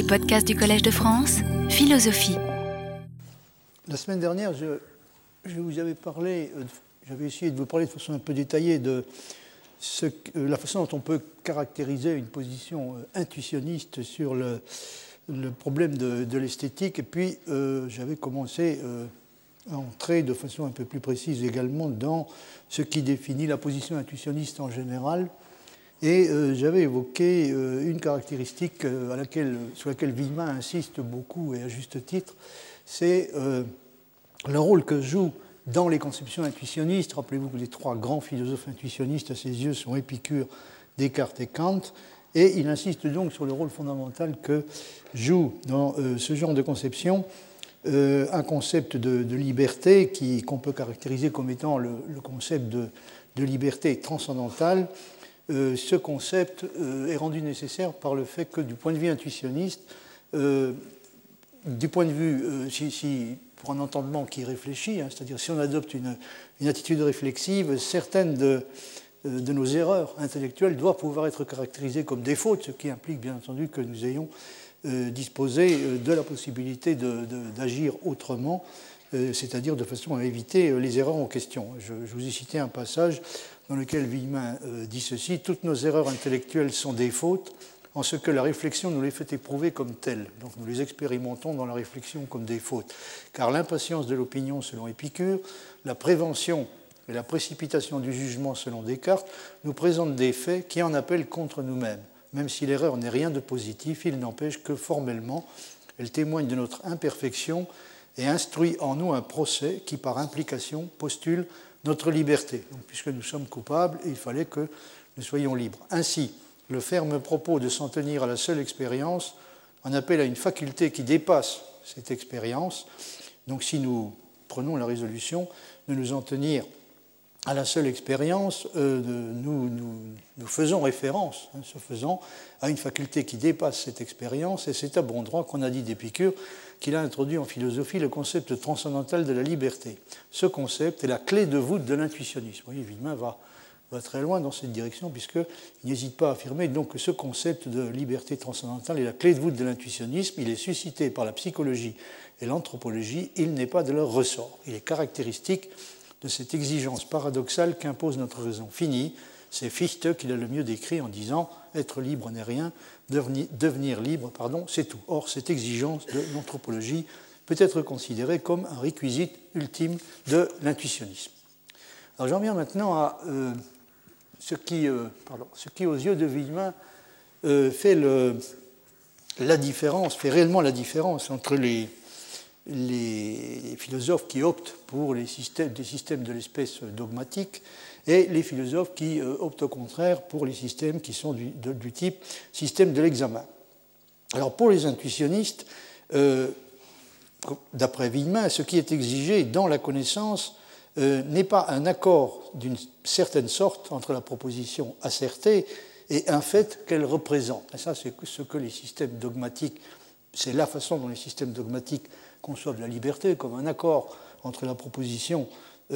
Les podcasts du Collège de France, philosophie. La semaine dernière, je, vous avais parlé, euh, j'avais essayé de vous parler de façon un peu détaillée de euh, la façon dont on peut caractériser une position euh, intuitionniste sur le, problème de, l'esthétique. Et puis, j'avais commencé à entrer de façon un peu plus précise également dans ce qui définit la position intuitionniste en général et euh, j'avais évoqué euh, une caractéristique euh, sur laquelle Villemin insiste beaucoup et à juste titre, c'est le rôle que joue dans les conceptions intuitionnistes. Rappelez-vous que les trois grands philosophes intuitionnistes à ses yeux sont Épicure, Descartes et Kant. Et il insiste donc sur le rôle fondamental que joue dans ce genre de conception un concept de, liberté qu'on peut caractériser comme étant le, concept de, de liberté transcendantale euh, ce concept euh, est rendu nécessaire par le fait que du point de vue intuitionniste, euh, du point de vue, si, pour un entendement qui réfléchit, hein, c'est-à-dire si on adopte une, attitude réflexive, certaines de, nos erreurs intellectuelles doivent pouvoir être caractérisées comme des ce qui implique bien entendu que nous ayons disposé de la possibilité d'agir autrement, c'est-à-dire de façon à éviter les erreurs en question. Je, vous ai cité un passage dans lequel Villemin euh, dit ceci Toutes nos erreurs intellectuelles sont des fautes, en ce que la réflexion nous les fait éprouver comme telles. Donc nous les expérimentons dans la réflexion comme des fautes. Car l'impatience de l'opinion, selon Épicure, la prévention et la précipitation du jugement, selon Descartes, nous présentent des faits qui en appellent contre nous-mêmes. Même si l'erreur n'est rien de positif, il n'empêche que formellement, elle témoigne de notre imperfection et instruit en nous un procès qui, par implication, postule notre liberté. puisque nous sommes coupables, il fallait que nous soyons libres. Ainsi, le ferme propos de s'en tenir à la seule expérience en appelle à une faculté qui dépasse cette expérience. Donc si nous prenons la résolution de nous en tenir à la seule expérience, euh, nous, faisons référence, hein, ce faisant, à une faculté qui dépasse cette expérience, et c'est à bon droit qu'on a dit d'Épicure qu'il a introduit en philosophie le concept transcendantal de la liberté. Ce concept est la clé de voûte de l'intuitionnisme. Vous voyez, Villemin va, très loin dans cette direction, puisqu'il n'hésite pas à affirmer donc, que ce concept de liberté transcendantale est la clé de voûte de l'intuitionnisme. Il est suscité par la psychologie et l'anthropologie, il n'est pas de leur ressort. Il est caractéristique de cette exigence paradoxale qu'impose notre raison finie. C'est Fichte qui l'a le mieux décrit en disant être libre n'est rien, devenir libre, pardon, c'est tout. Or, cette exigence de l'anthropologie peut être considérée comme un réquisite ultime de l'intuitionnisme. Alors j'en viens maintenant à euh, ce, qui, euh, ce, qui, aux yeux de Villemin, euh, fait la différence, fait réellement la différence entre les, les philosophes qui optent pour les systèmes, des systèmes de l'espèce dogmatique et les philosophes qui euh, optent au contraire pour les systèmes qui sont du, type système de l'examen. Alors pour les intuitionnistes, euh, d'après Villemin, ce qui est exigé dans la connaissance euh, n'est pas un accord d'une certaine sorte entre la proposition assertée et un fait qu'elle représente. Et ça, c'est ce que les systèmes dogmatiques, c'est la façon dont les systèmes dogmatiques conçoivent la liberté comme un accord entre la proposition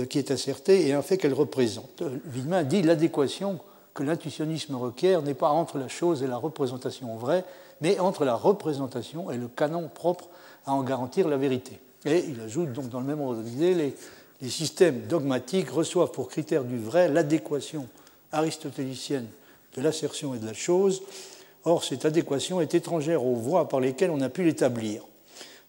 qui est assertée et un fait qu'elle représente. Euh, dit l'adéquation que l'intuitionnisme requiert n'est pas entre la chose et la représentation vraie, mais entre la représentation et le canon propre à en garantir la vérité. Et il ajoute donc dans le même ordre d'idée, les systèmes dogmatiques reçoivent pour critère du vrai l'adéquation aristotélicienne de l'assertion et de la chose. Or, cette adéquation est étrangère aux voies par lesquelles on a pu l'établir.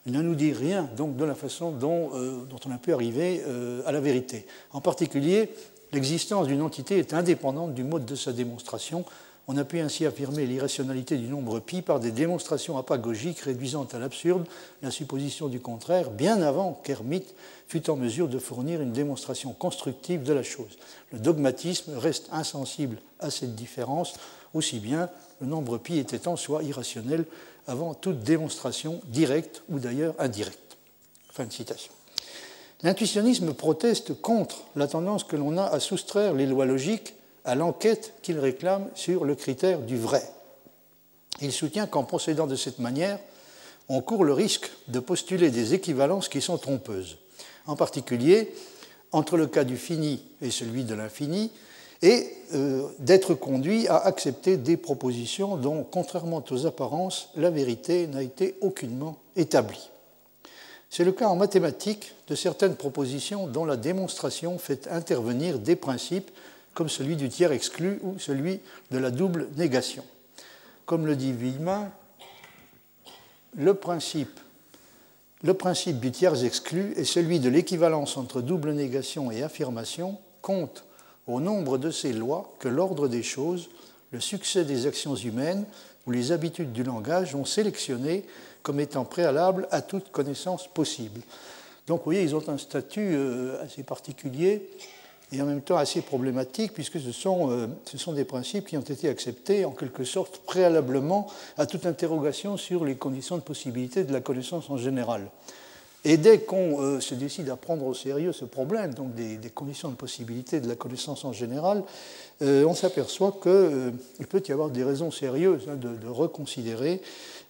Il ne nous dit rien donc de la façon dont, euh, on a pu arriver euh, à la vérité. En particulier, l'existence d'une entité est indépendante du mode de sa démonstration. On a pu ainsi affirmer l'irrationalité du nombre pi par des démonstrations apagogiques réduisant à l'absurde la supposition du contraire, bien avant qu'Hermite fût en mesure de fournir une démonstration constructive de la chose. Le dogmatisme reste insensible à cette différence, aussi bien le nombre pi était en soi irrationnel avant toute démonstration directe ou d'ailleurs indirecte. Fin de citation. L'intuitionnisme proteste contre la tendance que l'on a à soustraire les lois logiques à l'enquête qu'il réclame sur le critère du vrai. Il soutient qu'en procédant de cette manière, on court le risque de postuler des équivalences qui sont trompeuses. En particulier, entre le cas du fini et celui de l'infini, et euh, d'être conduit à accepter des propositions dont, contrairement aux apparences, la vérité n'a été aucunement établie. C'est le cas en mathématiques de certaines propositions dont la démonstration fait intervenir des principes comme celui du tiers exclu ou celui de la double négation. Comme le dit Villemin, le principe, le principe du tiers exclu est celui de l'équivalence entre double négation et affirmation, compte au nombre de ces lois que l'ordre des choses, le succès des actions humaines ou les habitudes du langage ont sélectionné comme étant préalable à toute connaissance possible. Donc vous voyez, ils ont un statut euh, assez particulier et en même temps assez problématique, puisque ce sont, euh, ce sont des principes qui ont été acceptés en quelque sorte préalablement à toute interrogation sur les conditions de possibilité de la connaissance en général. Et dès qu'on euh, se décide à prendre au sérieux ce problème, donc des, conditions de possibilité de la connaissance en général, euh, on s'aperçoit qu'il peut y avoir des raisons sérieuses hein, de, reconsidérer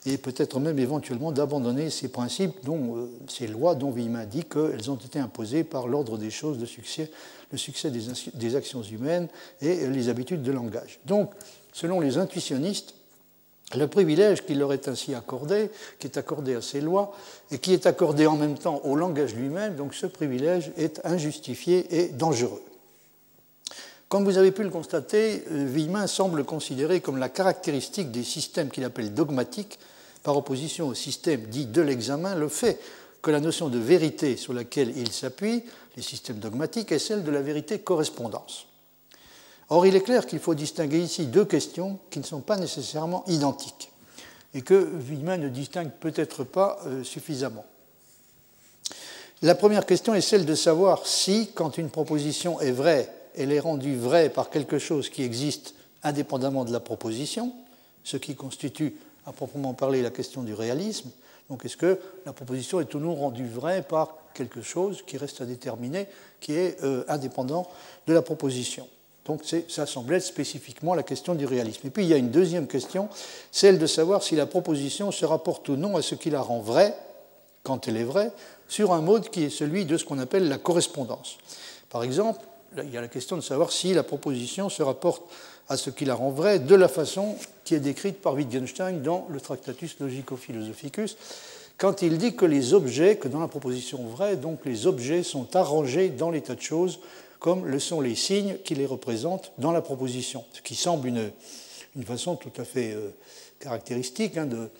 et peut-être même éventuellement d'abandonner ces principes, dont, ces lois dont Villemin dit qu'elles ont été imposées par l'ordre des choses le succès des actions humaines et les habitudes de langage. Donc, selon les intuitionnistes, le privilège qui leur est ainsi accordé, qui est accordé à ces lois, et qui est accordé en même temps au langage lui-même, donc ce privilège est injustifié et dangereux. Comme vous avez pu le constater, euh, Villemin semble considérer comme la caractéristique des systèmes qu'il appelle dogmatiques, par opposition au système dit de l'examen, le fait que la notion de vérité sur laquelle il s'appuie les systèmes dogmatiques et celle de la vérité correspondance. Or, il est clair qu'il faut distinguer ici deux questions qui ne sont pas nécessairement identiques et que Villemin ne distingue peut-être pas euh, suffisamment. La première question est celle de savoir si, quand une proposition est vraie, elle est rendue vraie par quelque chose qui existe indépendamment de la proposition, ce qui constitue à proprement parler la question du réalisme, donc est-ce que la proposition est ou non rendue vraie par quelque chose qui reste à déterminer, qui est euh, indépendant de la proposition? Donc ça semble être spécifiquement la question du réalisme. Et puis il y a une deuxième question, celle de savoir si la proposition se rapporte ou non à ce qui la rend vraie, quand elle est vraie, sur un mode qui est celui de ce qu'on appelle la correspondance. Par exemple, il y a la question de savoir si la proposition se rapporte à ce qui la rend vraie de la façon qui est décrite par Wittgenstein dans le Tractatus Logico-Philosophicus, quand il dit que les objets, que dans la proposition vraie, donc les objets sont arrangés dans l'état de choses comme le sont les signes qui les représentent dans la proposition, ce qui semble une, une façon tout à fait euh, caractéristique hein, de,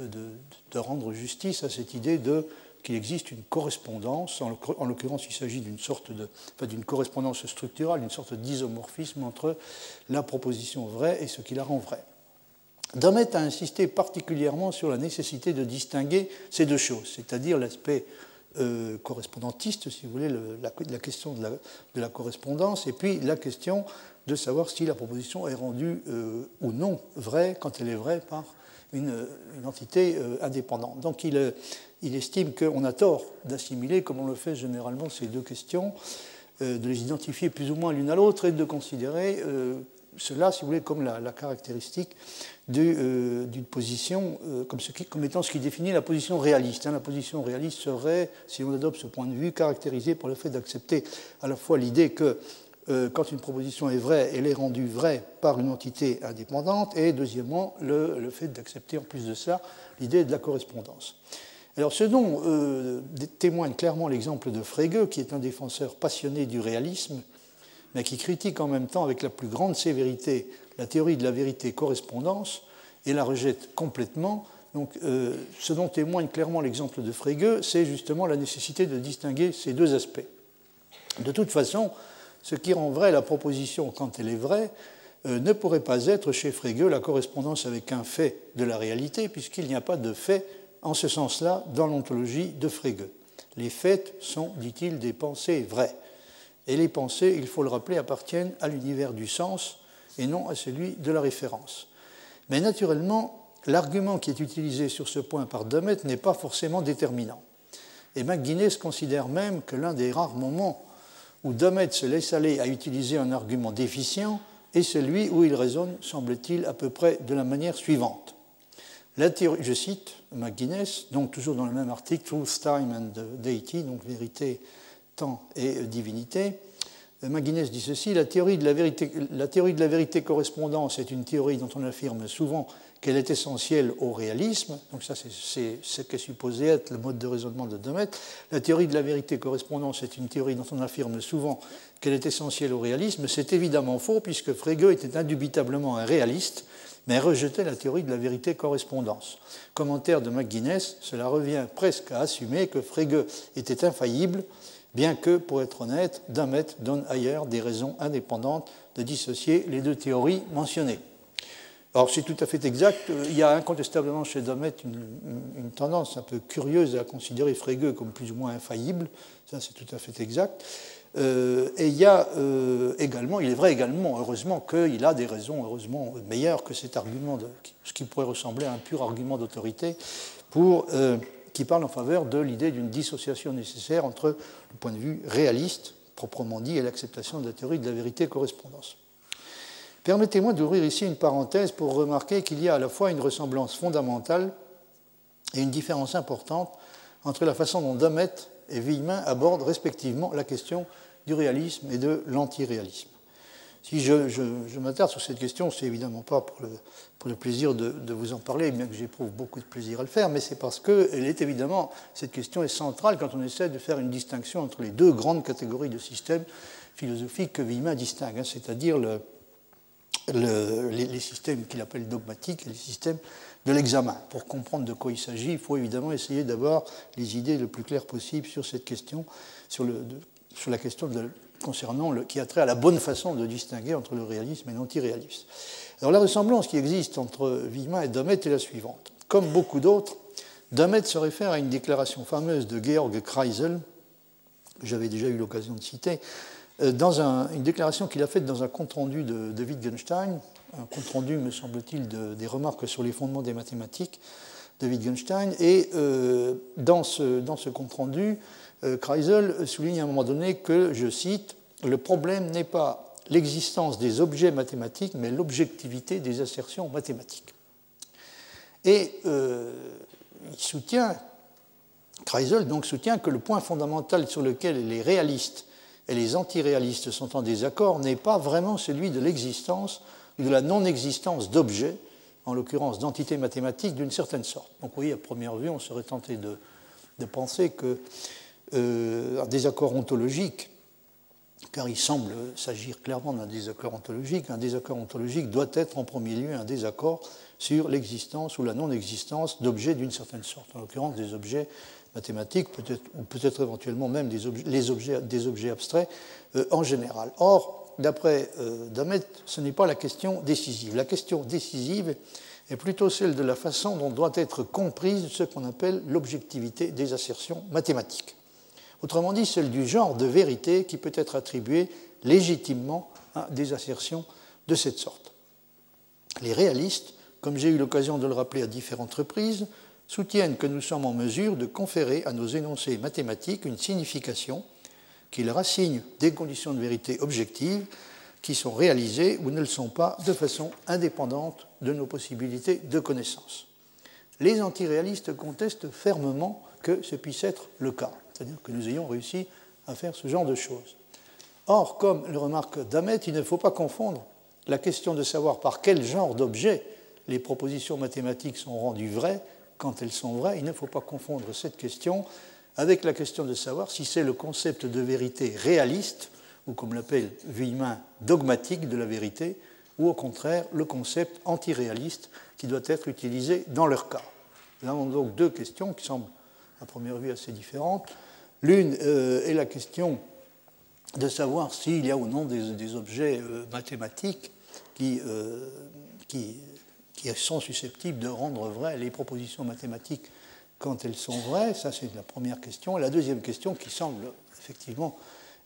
de, de, rendre justice à cette idée de qu'il existe une correspondance, en l'occurrence il s'agit d'une sorte de, enfin, d'une correspondance structurale, d'une sorte d'isomorphisme entre la proposition vraie et ce qui la rend vraie. Damet a insisté particulièrement sur la nécessité de distinguer ces deux choses, c'est-à-dire l'aspect euh, correspondantiste, si vous voulez, la, question de la, correspondance, et puis la question de savoir si la proposition est rendue euh, ou non vraie quand elle est vraie par une, entité euh, indépendante. Donc il, il estime qu'on a tort d'assimiler, comme on le fait généralement, ces deux questions, euh, de les identifier plus ou moins l'une à l'autre et de considérer euh, cela, si vous voulez, comme la, caractéristique euh, d'une position, qui, comme, étant ce qui définit la position réaliste. Hein. La position réaliste serait, si on adopte ce point de vue, caractérisée par le fait d'accepter à la fois l'idée que quand une proposition est vraie, elle est rendue vraie par une entité indépendante, et deuxièmement, le, fait d'accepter en plus de ça l'idée de la correspondance. Alors, ce dont euh, témoigne clairement l'exemple de Frege, qui est un défenseur passionné du réalisme, mais qui critique en même temps avec la plus grande sévérité la théorie de la vérité-correspondance et la rejette complètement. Donc, euh, ce dont témoigne clairement l'exemple de Frege, c'est justement la nécessité de distinguer ces deux aspects. De toute façon, ce qui rend vraie la proposition quand elle est vraie euh, ne pourrait pas être chez Frege la correspondance avec un fait de la réalité, puisqu'il n'y a pas de fait en ce sens-là dans l'ontologie de Frege. Les faits sont, dit-il, des pensées vraies. Et les pensées, il faut le rappeler, appartiennent à l'univers du sens et non à celui de la référence. Mais naturellement, l'argument qui est utilisé sur ce point par Dummett n'est pas forcément déterminant. Et McGuinness considère même que l'un des rares moments où Dummett se laisse aller à utiliser un argument déficient est celui où il raisonne, semble-t-il, à peu près de la manière suivante. Je cite McGuinness, donc toujours dans le même article, Truth, Time and Deity, donc vérité, temps et divinité. McGuinness dit ceci la théorie, de la, vérité, la théorie de la vérité correspondance est une théorie dont on affirme souvent qu'elle est essentielle au réalisme. Donc, ça, c'est ce qu'est supposé être le mode de raisonnement de Demet. La théorie de la vérité correspondance est une théorie dont on affirme souvent qu'elle est essentielle au réalisme. C'est évidemment faux, puisque Frege était indubitablement un réaliste, mais rejetait la théorie de la vérité correspondance. Commentaire de McGuinness cela revient presque à assumer que Frege était infaillible bien que, pour être honnête, Damet donne ailleurs des raisons indépendantes de dissocier les deux théories mentionnées. Alors c'est tout à fait exact. Il y a incontestablement chez Damet une, tendance un peu curieuse à considérer Frege comme plus ou moins infaillible. Ça c'est tout à fait exact. Euh, et il y a euh, également, il est vrai également, heureusement, qu'il a des raisons, heureusement, meilleures que cet argument, ce qui pourrait ressembler à un pur argument d'autorité, pour euh, qui parle en faveur de l'idée d'une dissociation nécessaire entre le point de vue réaliste, proprement dit, et l'acceptation de la théorie de la vérité-correspondance. Permettez-moi d'ouvrir ici une parenthèse pour remarquer qu'il y a à la fois une ressemblance fondamentale et une différence importante entre la façon dont Damet et Villemin abordent respectivement la question du réalisme et de l'antiréalisme. Si je, m'attarde sur cette question, c'est évidemment pas pour le, plaisir de, vous en parler, bien que j'éprouve beaucoup de plaisir à le faire, mais c'est parce que est évidemment, cette question est centrale quand on essaie de faire une distinction entre les deux grandes catégories de systèmes philosophiques que Villemin distingue, hein, c'est-à-dire les, systèmes qu'il appelle dogmatiques et les systèmes de l'examen. Pour comprendre de quoi il s'agit, il faut évidemment essayer d'avoir les idées le plus claires possible sur cette question, sur, sur la question de concernant le, qui a trait à la bonne façon de distinguer entre le réalisme et l'antiréalisme. Alors la ressemblance qui existe entre Villemin et Damet est la suivante. Comme beaucoup d'autres, Damet se réfère à une déclaration fameuse de Georg Kreisel, que j'avais déjà eu l'occasion de citer, euh, dans une déclaration qu'il a faite dans un compte-rendu de, de, Wittgenstein, un compte-rendu, me semble-t-il, des remarques sur les fondements des mathématiques de Wittgenstein. Et euh, dans ce, dans ce compte-rendu, Kreisel souligne à un moment donné que, je cite, le problème n'est pas l'existence des objets mathématiques, mais l'objectivité des assertions mathématiques. Et euh, il soutient, Kreisel donc soutient que le point fondamental sur lequel les réalistes et les antiréalistes sont en désaccord n'est pas vraiment celui de l'existence ou de la non-existence d'objets, en l'occurrence d'entités mathématiques d'une certaine sorte. Donc oui, à première vue, on serait tenté de penser que euh, un désaccord ontologique, car il semble s'agir clairement d'un désaccord ontologique. Un désaccord ontologique doit être en premier lieu un désaccord sur l'existence ou la non-existence d'objets d'une certaine sorte, en l'occurrence des objets mathématiques, peut-être, ou peut-être éventuellement même des objets, les objets, des objets abstraits euh, en général. Or, d'après euh, Damet, ce n'est pas la question décisive. La question décisive est plutôt celle de la façon dont doit être comprise ce qu'on appelle l'objectivité des assertions mathématiques. Autrement dit, celle du genre de vérité qui peut être attribuée légitimement à des assertions de cette sorte. Les réalistes, comme j'ai eu l'occasion de le rappeler à différentes reprises, soutiennent que nous sommes en mesure de conférer à nos énoncés mathématiques une signification qui leur assigne des conditions de vérité objectives qui sont réalisées ou ne le sont pas de façon indépendante de nos possibilités de connaissance. Les antiréalistes contestent fermement que ce puisse être le cas c'est-à-dire que nous ayons réussi à faire ce genre de choses. Or, comme le remarque Damet, il ne faut pas confondre la question de savoir par quel genre d'objet les propositions mathématiques sont rendues vraies quand elles sont vraies. Il ne faut pas confondre cette question avec la question de savoir si c'est le concept de vérité réaliste, ou comme l'appelle Villemin, dogmatique de la vérité, ou au contraire le concept antiréaliste qui doit être utilisé dans leur cas. Nous avons donc deux questions qui semblent à première vue assez différentes. L'une euh, est la question de savoir s'il y a ou non des, objets euh, mathématiques euh, qui, sont susceptibles de rendre vraies les propositions mathématiques quand elles sont vraies. Ça, c'est la première question. La deuxième question, qui semble effectivement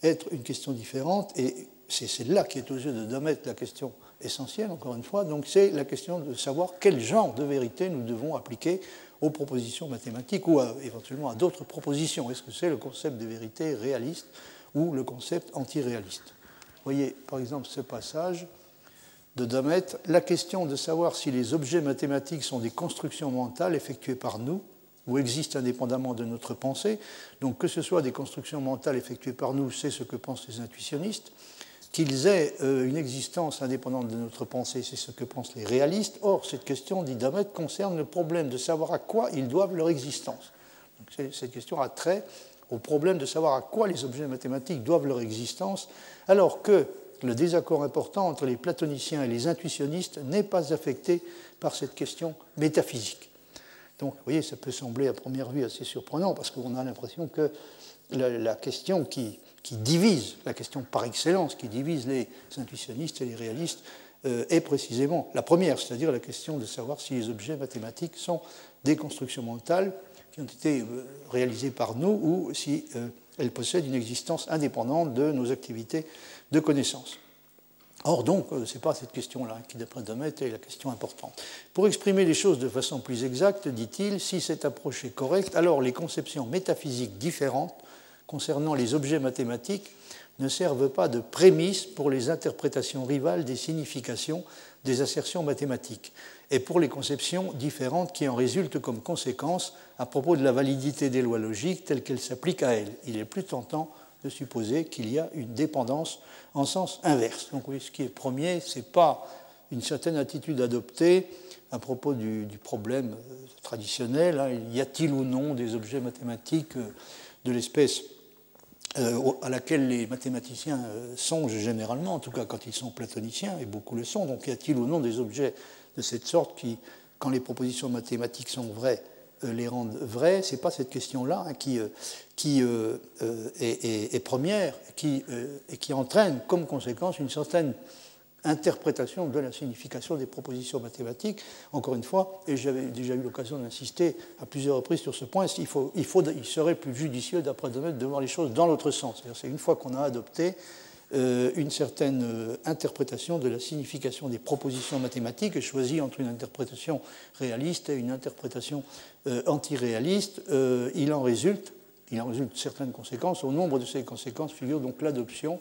être une question différente, et c'est celle-là qui est aux yeux de Domet la question essentielle, encore une fois, donc c'est la question de savoir quel genre de vérité nous devons appliquer aux propositions mathématiques ou éventuellement à d'autres propositions. Est-ce que c'est le concept de vérité réaliste ou le concept antiréaliste? Voyez par exemple ce passage de Damet, la question de savoir si les objets mathématiques sont des constructions mentales effectuées par nous ou existent indépendamment de notre pensée. Donc que ce soit des constructions mentales effectuées par nous, c'est ce que pensent les intuitionnistes. Qu'ils aient euh, une existence indépendante de notre pensée, c'est ce que pensent les réalistes. Or, cette question, dit Damet, concerne le problème de savoir à quoi ils doivent leur existence. Donc, cette question a trait au problème de savoir à quoi les objets mathématiques doivent leur existence, alors que le désaccord important entre les platoniciens et les intuitionnistes n'est pas affecté par cette question métaphysique. Donc, vous voyez, ça peut sembler à première vue assez surprenant parce qu'on a l'impression que la, question qui, divise, la question par excellence qui divise les intuitionnistes et les réalistes, euh, est précisément la première, c'est-à-dire la question de savoir si les objets mathématiques sont des constructions mentales qui ont été euh, réalisées par nous ou si euh, elles possèdent une existence indépendante de nos activités de connaissance. Or, donc, ce n'est pas cette question-là qui, d'après Domet, est la question importante. Pour exprimer les choses de façon plus exacte, dit-il, si cette approche est correcte, alors les conceptions métaphysiques différentes concernant les objets mathématiques ne servent pas de prémisse pour les interprétations rivales des significations des assertions mathématiques et pour les conceptions différentes qui en résultent comme conséquence à propos de la validité des lois logiques telles qu'elles s'appliquent à elles. Il est plus tentant de supposer qu'il y a une dépendance en sens inverse. Donc oui, ce qui est premier, ce n'est pas une certaine attitude adoptée à propos du, problème euh, traditionnel, hein. y a-t-il ou non des objets mathématiques euh, de l'espèce euh, à laquelle les mathématiciens songent généralement, en tout cas quand ils sont platoniciens, et beaucoup le sont, donc y a-t-il ou non des objets de cette sorte qui, quand les propositions mathématiques sont vraies, euh, les rendent vrais, ce n'est pas cette question-là hein, qui, euh, qui euh, est, première qui, et qui entraîne comme conséquence une certaine interprétation de la signification des propositions mathématiques. Encore une fois, et j'avais déjà eu l'occasion d'insister à plusieurs reprises sur ce point, il, serait plus judicieux, d'après Domet, de voir les choses dans l'autre sens. C'est une fois qu'on a adopté euh, une certaine euh, interprétation de la signification des propositions mathématiques et choisi entre une interprétation réaliste et une interprétation euh, antiréaliste, il en résulte il en résulte certaines conséquences. Au nombre de ces conséquences figure donc l'adoption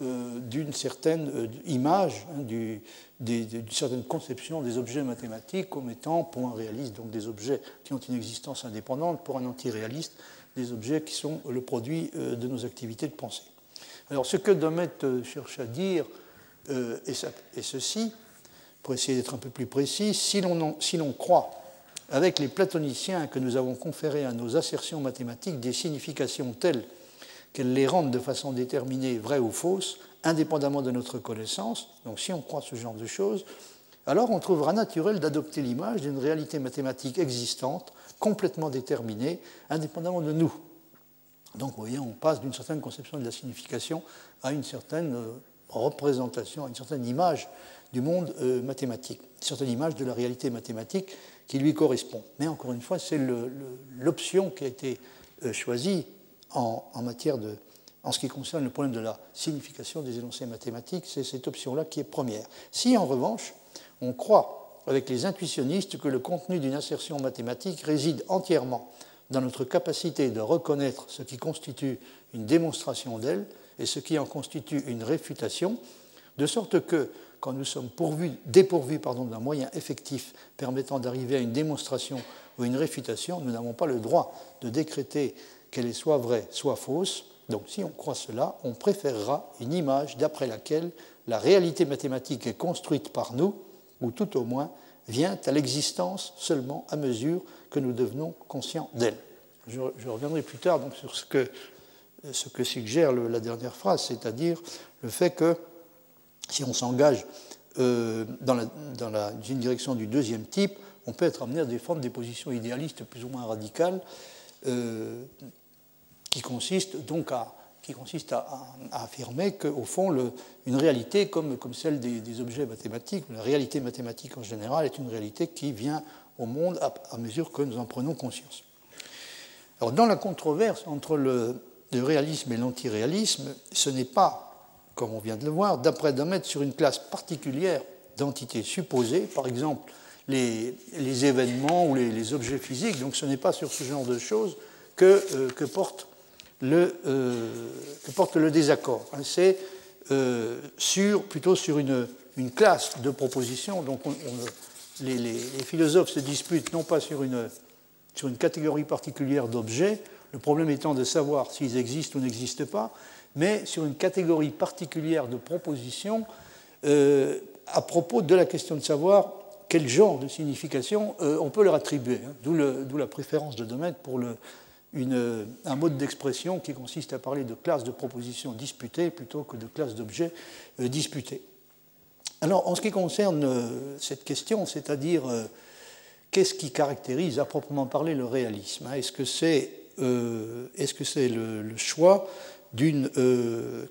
d'une certaine image, hein, d'une certaine conception des objets mathématiques comme étant, pour un réaliste, donc des objets qui ont une existence indépendante, pour un antiréaliste, des objets qui sont le produit de nos activités de pensée. Alors ce que Domet euh, cherche à dire euh, est, ceci, pour essayer d'être un peu plus précis, si l'on croit avec les platoniciens que nous avons conféré à nos assertions mathématiques des significations telles qu'elles les rendent de façon déterminée vraies ou fausses, indépendamment de notre connaissance, donc si on croit ce genre de choses, alors on trouvera naturel d'adopter l'image d'une réalité mathématique existante, complètement déterminée, indépendamment de nous. Donc, vous voyez, on passe d'une certaine conception de la signification à une certaine euh, représentation, à une certaine image du monde euh, mathématique, une certaine image de la réalité mathématique qui lui correspond. Mais encore une fois, c'est l'option qui a été euh, choisie en, matière de, en ce qui concerne le problème de la signification des énoncés mathématiques, c'est cette option-là qui est première. Si en revanche, on croit avec les intuitionnistes que le contenu d'une assertion mathématique réside entièrement dans notre capacité de reconnaître ce qui constitue une démonstration d'elle et ce qui en constitue une réfutation, de sorte que, quand nous sommes dépourvus d'un moyen effectif permettant d'arriver à une démonstration ou une réfutation, nous n'avons pas le droit de décréter qu'elle est soit vraie, soit fausse. Donc si on croit cela, on préférera une image d'après laquelle la réalité mathématique est construite par nous, ou tout au moins vient à l'existence seulement à mesure que nous devenons conscients d'elle. Je, reviendrai plus tard sur ce que, suggère la dernière phrase, c'est-à-dire le fait que si on s'engage euh, dans, une direction du deuxième type, on peut être amené à défendre des positions idéalistes plus ou moins radicales, euh, qui consistent donc à, qui consiste à, affirmer qu'au fond, une réalité comme, comme celle des, des, objets mathématiques, la réalité mathématique en général, est une réalité qui vient au monde à, mesure que nous en prenons conscience. Alors, dans la controverse entre le, réalisme et l'antiréalisme, ce n'est pas, comme on vient de le voir, d'après d'un mettre sur une classe particulière d'entités supposées, par exemple les, événements ou les, objets physiques, donc ce n'est pas sur ce genre de choses que, euh, que, porte, le, euh, porte le désaccord. Hein. C'est euh, sur, plutôt sur une, classe de propositions, donc on, les, philosophes se disputent non pas sur une, catégorie particulière d'objets, le problème étant de savoir s'ils existent ou n'existent pas, mais sur une catégorie particulière de propositions à propos de la question de savoir quel genre de signification euh, on peut leur attribuer, hein. d'où la préférence de domaine pour le, un mode d'expression qui consiste à parler de classes de propositions disputées plutôt que de classes d'objets euh, disputés. Alors, en ce qui concerne euh, cette question, c'est-à-dire euh, qu'est-ce qui caractérise à proprement parler le réalisme hein, Est-ce que c'est est -ce c'est le, choix d'une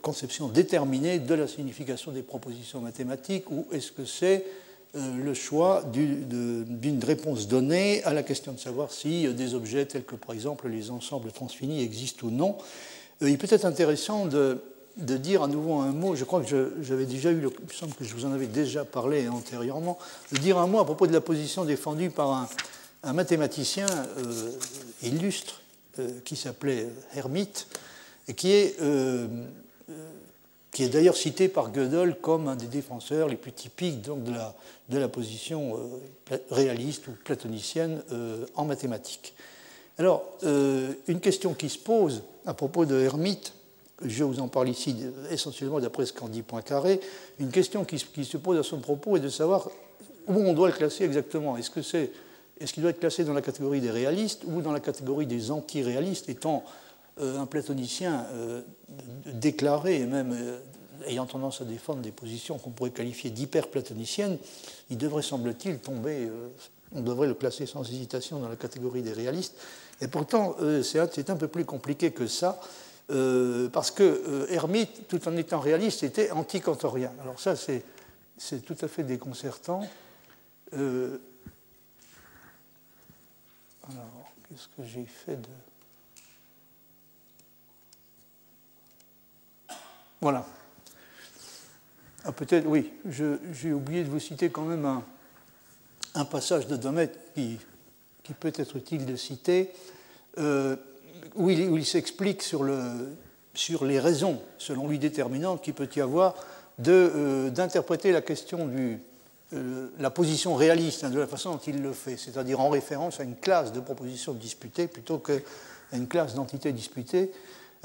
conception déterminée de la signification des propositions mathématiques ou est-ce que c'est euh, le choix d'une réponse donnée à la question de savoir si euh, des objets tels que par exemple les ensembles transfinis existent ou non. Euh, il peut être intéressant de, dire à nouveau un mot, je crois que j'avais déjà eu, il me semble que je vous en avais déjà parlé antérieurement, de dire un mot à propos de la position défendue par un, mathématicien illustre qui s'appelait Hermite et qui est qui est d'ailleurs cité par Gödel comme un des défenseurs les plus typiques donc, de, la, de la position euh, réaliste ou platonicienne euh, en mathématiques. Alors, euh, une question qui se pose à propos de Hermite, je vous en parle ici essentiellement d'après ce qu'en dit Poincaré, une question qui, se pose à son propos est de savoir où on doit le classer exactement. Est-ce que c'est est-ce qu'il doit être classé dans la catégorie des réalistes ou dans la catégorie des anti-réalistes, étant un platonicien euh, déclaré et même euh, ayant tendance à défendre des positions qu'on pourrait qualifier d'hyper-platoniciennes, il devrait, semble-t-il, tomber, on devrait le classer sans hésitation dans la catégorie des réalistes. Et pourtant, c'est un peu plus compliqué que ça, parce que Hermite, tout en étant réaliste, était anti-cantorien. Alors ça, c'est tout à fait déconcertant. alors, qu'est-ce que j'ai fait de... Voilà. Ah, peut-être, oui, j'ai oublié de vous citer quand même un, passage de Domet qui, peut être utile de citer, euh, où il, s'explique sur, le, sur, les raisons, selon lui déterminantes, qu'il peut y avoir euh, d'interpréter la question du, euh, la position réaliste hein, de la façon dont il le fait, c'est-à-dire en référence à une classe de propositions disputées plutôt qu'à une classe d'entités disputées.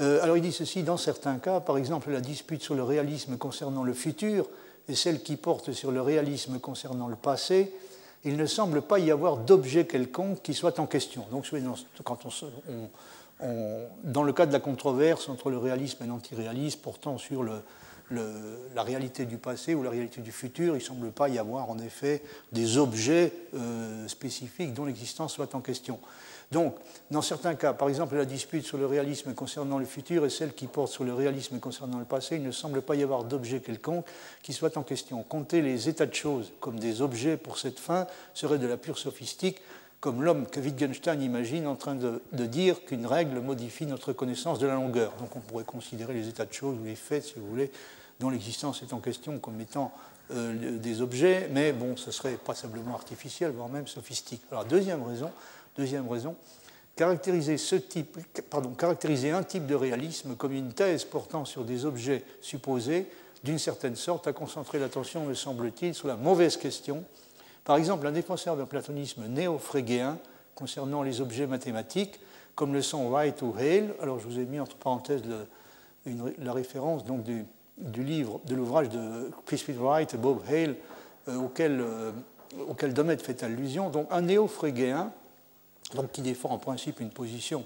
Euh, alors il dit ceci, dans certains cas, par exemple la dispute sur le réalisme concernant le futur et celle qui porte sur le réalisme concernant le passé, il ne semble pas y avoir d'objet quelconque qui soit en question. Donc dans le cas de la controverse entre le réalisme et l'antiréalisme portant sur la réalité du passé ou la réalité du futur, il ne semble pas y avoir en effet des objets euh, spécifiques dont l'existence soit en question. Donc, dans certains cas, par exemple la dispute sur le réalisme concernant le futur et celle qui porte sur le réalisme concernant le passé, il ne semble pas y avoir d'objet quelconque qui soit en question. Compter les états de choses comme des objets pour cette fin serait de la pure sophistique, comme l'homme que Wittgenstein imagine en train de, dire qu'une règle modifie notre connaissance de la longueur. Donc on pourrait considérer les états de choses ou les faits, si vous voulez, dont l'existence est en question comme étant euh, des objets, mais bon, ce serait pas simplement artificiel, voire même sophistique. Alors, deuxième raison, Deuxième raison, caractériser, un type de réalisme comme une thèse portant sur des objets supposés, d'une certaine sorte, à concentrer l'attention, me semble-t-il, sur la mauvaise question. Par exemple, un défenseur d'un platonisme néo-frégéen concernant les objets mathématiques, comme le sont Wright ou Hale. Alors, je vous ai mis entre parenthèses la référence du, livre, de l'ouvrage de Crispin Wright et Bob Hale, euh, auquel, euh, auquel Domet fait allusion. Donc, un néo-frégéen donc qui défend en principe une position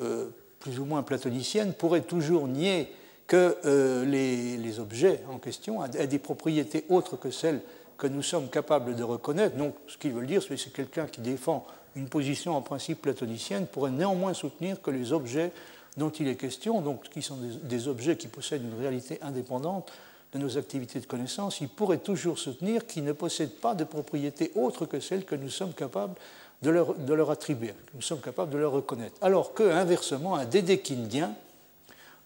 euh, plus ou moins platonicienne, pourrait toujours nier que euh, les, objets en question aient des propriétés autres que celles que nous sommes capables de reconnaître. Donc, ce qu'il veut dire, c'est que quelqu'un qui défend une position en principe platonicienne pourrait néanmoins soutenir que les objets dont il est question, donc qui sont des, des objets qui possèdent une réalité indépendante de nos activités de connaissance, il pourrait toujours soutenir qu'ils ne possèdent pas de propriétés autres que celles que nous sommes capables de leur, attribuer, nous sommes capables de leur reconnaître. Alors que, inversement, un dédékindien,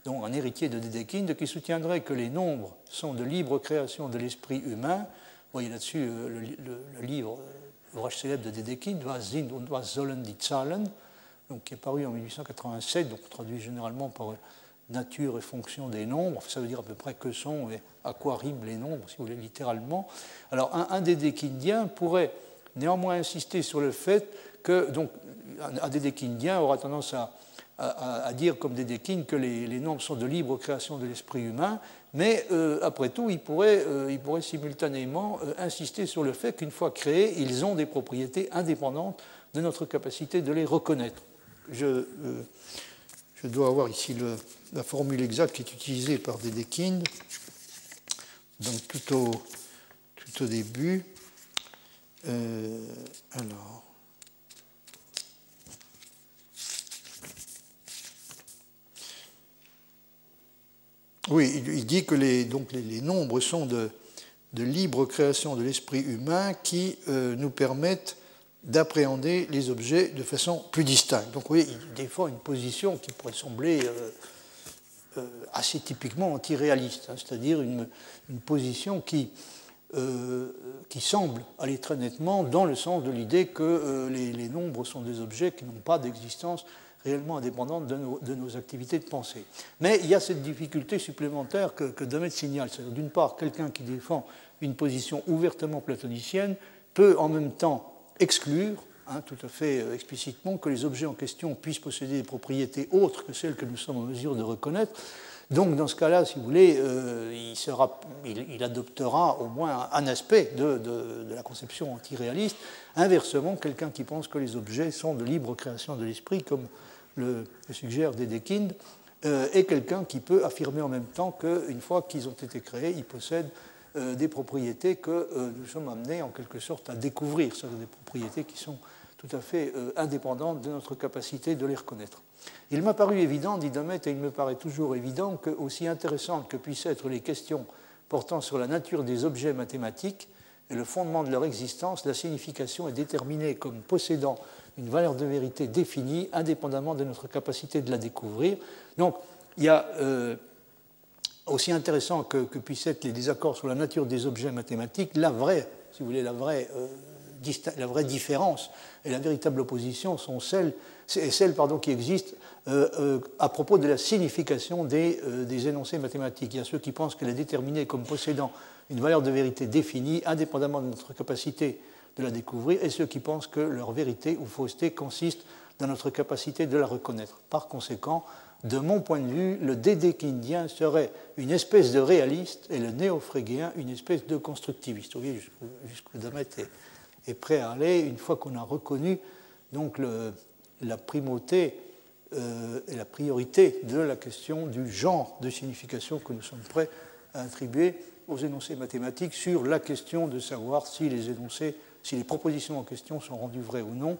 donc un héritier de Dédékinde, qui soutiendrait que les nombres sont de libre création de l'esprit humain, vous voyez là-dessus euh, le, livre, euh, l'ouvrage célèbre de Dédékinde, Was und die Zahlen, donc, qui est paru en 1887, donc traduit généralement par nature et fonction des nombres, ça veut dire à peu près que sont et à quoi riment les nombres, si vous voulez, littéralement. Alors un, un pourrait néanmoins insister sur le fait que donc, un aura tendance à, dire, comme Dédékine, que les, les, nombres sont de libre création de l'esprit humain, mais euh, après tout, il pourrait, euh, il pourrait simultanément euh, insister sur le fait qu'une fois créés, ils ont des propriétés indépendantes de notre capacité de les reconnaître. Je, dois avoir ici la formule exacte qui est utilisée par Dédékine, donc tout au début. Alors. Oui, il dit que les, donc les, nombres sont de, libre création de l'esprit humain qui euh, nous permettent d'appréhender les objets de façon plus distincte. Donc oui, il défend une position qui pourrait sembler euh, euh, assez typiquement antiréaliste, hein, c'est-à-dire une, position qui, qui semble aller très nettement dans le sens de l'idée que les, nombres sont des objets qui n'ont pas d'existence réellement indépendante de nos, activités de pensée. Mais il y a cette difficulté supplémentaire que, que signale. C'est-à-dire, d'une part, quelqu'un qui défend une position ouvertement platonicienne peut en même temps exclure, hein, tout à fait euh, explicitement, que les objets en question puissent posséder des propriétés autres que celles que nous sommes en mesure de reconnaître. Donc, dans ce cas-là, si vous voulez, euh, il, adoptera au moins un aspect de, la conception antiréaliste. Inversement, quelqu'un qui pense que les objets sont de libre création de l'esprit, comme le, suggère Dedekind, euh, est quelqu'un qui peut affirmer en même temps qu'une fois qu'ils ont été créés, ils possèdent euh, des propriétés que nous sommes amenés en quelque sorte à découvrir, c'est-à-dire des propriétés qui sont tout à fait indépendantes de notre capacité de les reconnaître. Il m'a paru évident, dit Domet, et il me paraît toujours évident, que aussi intéressantes que puissent être les questions portant sur la nature des objets mathématiques et le fondement de leur existence, la signification est déterminée comme possédant une valeur de vérité définie indépendamment de notre capacité de la découvrir. Donc, il y a euh, aussi intéressant que, puissent être les désaccords sur la nature des objets mathématiques, la vraie, si vous voulez, la vraie, euh, la vraie différence et la véritable opposition sont celles, qui existent euh, à propos de la signification des, des, énoncés mathématiques. Il y a ceux qui pensent qu'elle est déterminée comme possédant une valeur de vérité définie indépendamment de notre capacité de la découvrir, et ceux qui pensent que leur vérité ou fausseté consiste dans notre capacité de la reconnaître. Par conséquent, de mon point de vue, le dédékindien serait une espèce de réaliste et le néo-frégéen une espèce de constructiviste. Vous voyez jusqu'où prêt à aller une fois qu'on a reconnu la primauté euh, et la priorité de la question du genre de signification que nous sommes prêts à attribuer aux énoncés mathématiques sur la question de savoir si les énoncés si les propositions en question sont rendues vraies ou non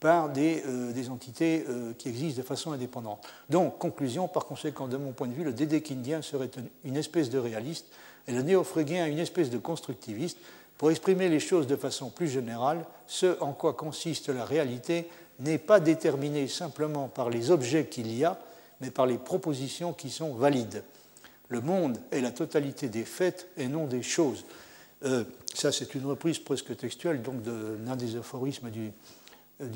par des, euh, des entités euh, qui existent de façon indépendante. Donc, conclusion, par conséquent, de mon point de vue, le dédékindien serait une espèce de réaliste et le néo-frégien une espèce de constructiviste. Pour exprimer les choses de façon plus générale, ce en quoi consiste la réalité n'est pas déterminé simplement par les objets qu'il y a, mais par les propositions qui sont valides. Le monde est la totalité des faits et non des choses. Euh, ça, c'est une reprise presque textuelle donc d'un des aphorismes euh,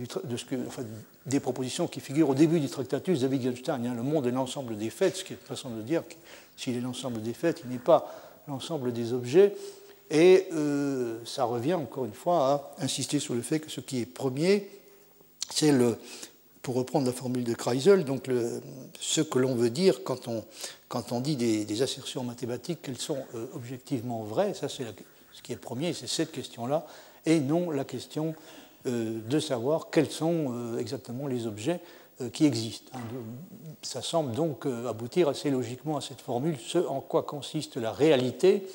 des propositions qui figurent au début du Tractatus de Wittgenstein. Hein. Le monde est l'ensemble des faits, ce qui est une façon de dire que s'il est l'ensemble des faits, il n'est pas l'ensemble des objets. Et euh, ça revient encore une fois à insister sur le fait que ce qui est premier, c'est le, pour reprendre la formule de Kreisel, donc ce que l'on veut dire quand on, quand on dit des, assertions mathématiques qu'elles sont objectivement vraies, ça c'est ce qui est premier, c'est cette question-là, et non la question euh, de savoir quels sont euh, exactement les objets euh, qui existent. Hein. Ça semble donc aboutir assez logiquement à cette formule, ce en quoi consiste la réalité,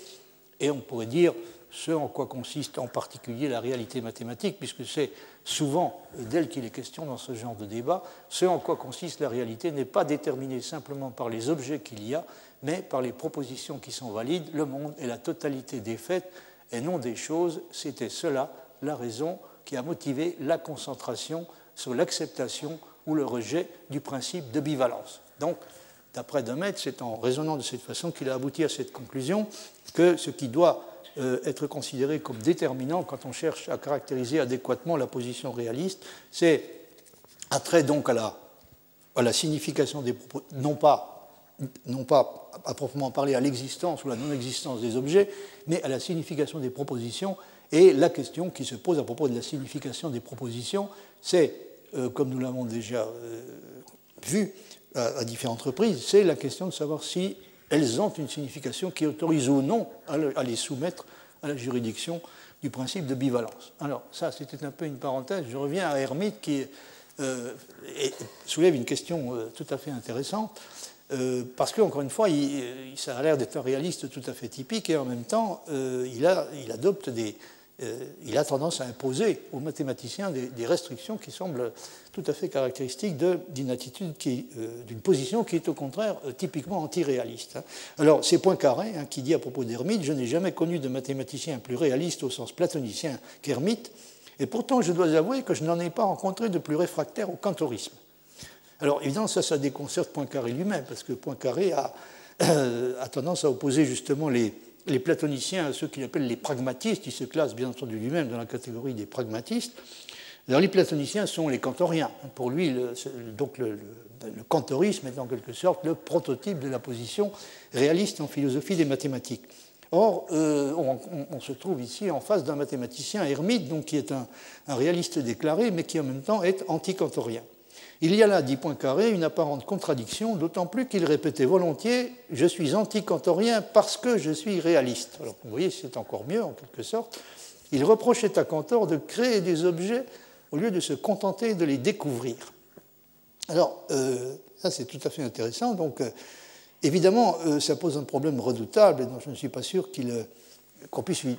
et on pourrait dire ce en quoi consiste en particulier la réalité mathématique, puisque c'est souvent d'elle qu'il est question dans ce genre de débat, ce en quoi consiste la réalité n'est pas déterminé simplement par les objets qu'il y a, mais par les propositions qui sont valides, le monde et la totalité des faits et non des choses, c'était cela la raison qui a motivé la concentration sur l'acceptation ou le rejet du principe de bivalence. Donc, d'après Demet, c'est en raisonnant de cette façon qu'il a abouti à cette conclusion que ce qui doit euh, être considéré comme déterminant quand on cherche à caractériser adéquatement la position réaliste, c'est attrait donc à la, à signification des propos, non pas non pas à proprement parler à l'existence ou la non-existence des objets, mais à la signification des propositions. Et la question qui se pose à propos de la signification des propositions, c'est, comme nous l'avons déjà vu à, différentes reprises, c'est la question de savoir si elles ont une signification qui autorise ou non à les soumettre à la juridiction du principe de bivalence. Alors ça, c'était un peu une parenthèse. Je reviens à Hermite qui euh, soulève une question euh, tout à fait intéressante. Euh, parce qu'encore une fois, ça a l'air d'être un réaliste tout à fait typique et en même temps, a, il adopte des, euh, il a tendance à imposer aux mathématiciens des, restrictions qui semblent tout à fait caractéristiques d'une attitude, euh, d'une position qui est au contraire euh, typiquement antiréaliste. Hein. Alors, c'est Poincaré hein, qui dit à propos d'Hermite Je n'ai jamais connu de mathématicien plus réaliste au sens platonicien qu'Hermite, et pourtant je dois avouer que je n'en ai pas rencontré de plus réfractaire au cantorisme. Alors, évidemment, ça, ça déconcerte Poincaré lui-même, parce que Poincaré a, a tendance à opposer justement les les platoniciens ceux qu'il appelle les pragmatistes, il se classe bien entendu lui-même dans la catégorie des pragmatistes. Alors les platoniciens sont les cantoriens. Pour lui, le, donc le, cantorisme est en quelque sorte le prototype de la position réaliste en philosophie des mathématiques. Or, euh, on, se trouve ici en face d'un mathématicien ermite, donc qui est un, un, réaliste déclaré, mais qui en même temps est anticantorien. Il y a là, dit Poincaré, une apparente contradiction, d'autant plus qu'il répétait volontiers Je suis anti-cantorien parce que je suis réaliste. Alors, vous voyez, c'est encore mieux, en quelque sorte. Il reprochait à Cantor de créer des objets au lieu de se contenter de les découvrir. Alors, euh, ça, c'est tout à fait intéressant. Donc, euh, évidemment, euh, ça pose un problème redoutable, et dont je ne suis pas sûr qu'on puisse lui,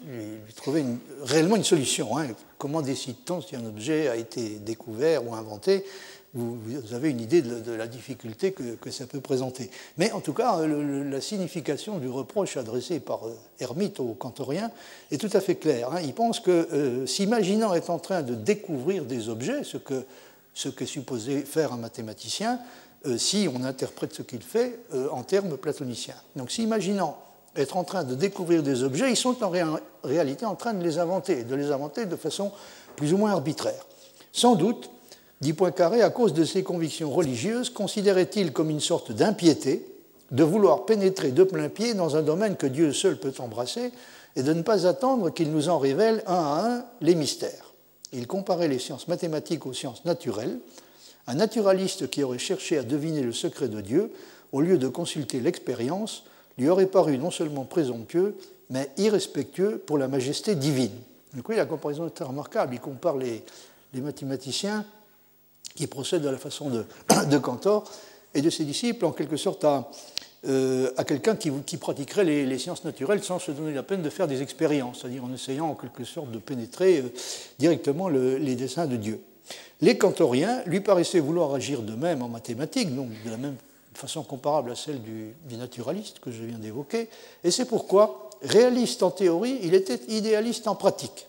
trouver réellement une solution. Hein. Comment décide-t-on si un objet a été découvert ou inventé? Vous, avez une idée de, la difficulté que, ça peut présenter. Mais en tout cas, la signification du reproche adressé par euh, Hermite aux cantoriens est tout à fait claire. Hein. Il pense que euh, s'imaginant être en train de découvrir des objets, ce que ce qu'est supposé faire un mathématicien, euh, si on interprète ce qu'il fait en termes platoniciens. Donc s'imaginant être en train de découvrir des objets, ils sont en réalité en train de les inventer, de les inventer de façon plus ou moins arbitraire. Sans doute, dit Poincaré, à cause de ses convictions religieuses, considérait-il comme une sorte d'impiété de vouloir pénétrer de plein pied dans un domaine que Dieu seul peut embrasser et de ne pas attendre qu'il nous en révèle un à un les mystères. Il comparait les sciences mathématiques aux sciences naturelles. Un naturaliste qui aurait cherché à deviner le secret de Dieu, au lieu de consulter l'expérience, lui aurait paru non seulement présomptueux, mais irrespectueux pour la majesté divine. La comparaison est très remarquable. Il compare les mathématiciens qui procède de la façon de, Cantor et de ses disciples, en quelque sorte à, euh, à quelqu'un qui, pratiquerait les, sciences naturelles sans se donner la peine de faire des expériences, c'est-à-dire en essayant en quelque sorte de pénétrer euh, directement les desseins de Dieu. Les cantoriens lui paraissaient vouloir agir de même en mathématiques, donc de la même façon comparable à celle du, du naturaliste que je viens d'évoquer, et c'est pourquoi, réaliste en théorie, il était idéaliste en pratique.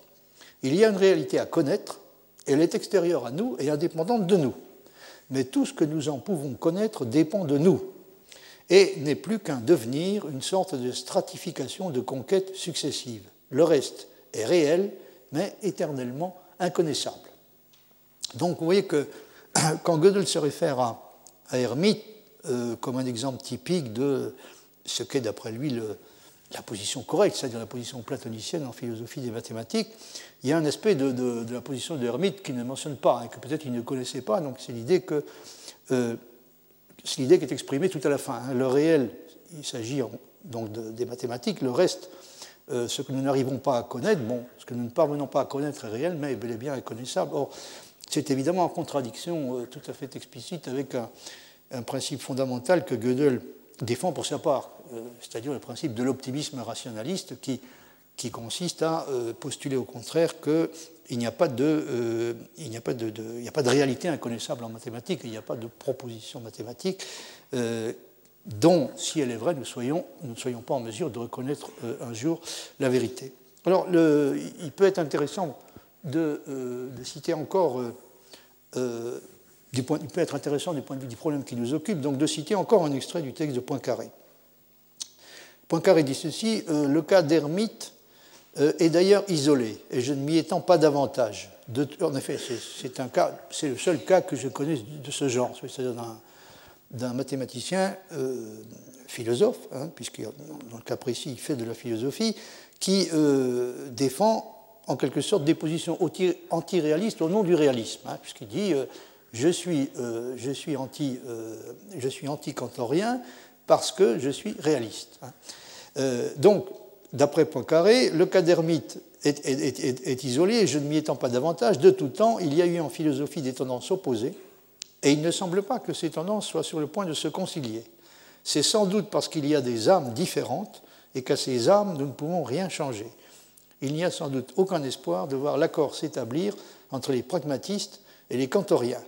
Il y a une réalité à connaître, elle est extérieure à nous et indépendante de nous. Mais tout ce que nous en pouvons connaître dépend de nous et n'est plus qu'un devenir, une sorte de stratification de conquêtes successives. Le reste est réel, mais éternellement inconnaissable. Donc vous voyez que quand Gödel se réfère à, Hermite euh, comme un exemple typique de ce qu'est d'après lui le, la position correcte, c'est-à-dire la position platonicienne en philosophie des mathématiques, il y a un aspect de, la position de Hermite qu'il ne mentionne pas, et que peut-être il ne connaissait pas, donc c'est l'idée que euh, c'est l'idée qui est exprimée tout à la fin. Hein. Le réel, il s'agit donc des mathématiques, le reste, euh, ce que nous n'arrivons pas à connaître, bon, ce que nous ne parvenons pas à connaître est réel, mais bel et bien reconnaissable. Or, c'est évidemment en contradiction euh, tout à fait explicite avec un, un principe fondamental que Gödel défend pour sa part, c'est-à-dire le principe de l'optimisme rationaliste qui, consiste à euh, postuler au contraire qu'il n'y a, pas de, euh, réalité inconnaissable en mathématiques, il n'y a pas de proposition mathématique dont, si elle est vraie, nous, ne soyons pas en mesure de reconnaître un jour la vérité. Alors, il peut être intéressant de, de citer encore il peut être intéressant du point de vue du problème qui nous occupe, donc de citer encore un extrait du texte de Poincaré. Poincaré dit ceci euh, Le cas d'Hermite euh, est d'ailleurs isolé, et je ne m'y étends pas davantage. en effet, c'est le seul cas que je connais de ce genre, c'est-à-dire d'un mathématicien euh, philosophe, hein, puisque dans le cas précis, il fait de la philosophie, qui défend en quelque sorte des positions anti-réalistes au nom du réalisme, hein, puisqu'il dit je suis, anti, je suis anti-cantorien parce que je suis réaliste. Hein. donc, d'après Poincaré, le cas d'ermite est, est, isolé, et je ne m'y étends pas davantage. De tout temps, il y a eu en philosophie des tendances opposées, et il ne semble pas que ces tendances soient sur le point de se concilier. C'est sans doute parce qu'il y a des âmes différentes et qu'à ces âmes, nous ne pouvons rien changer. Il n'y a sans doute aucun espoir de voir l'accord s'établir entre les pragmatistes et les cantoriens.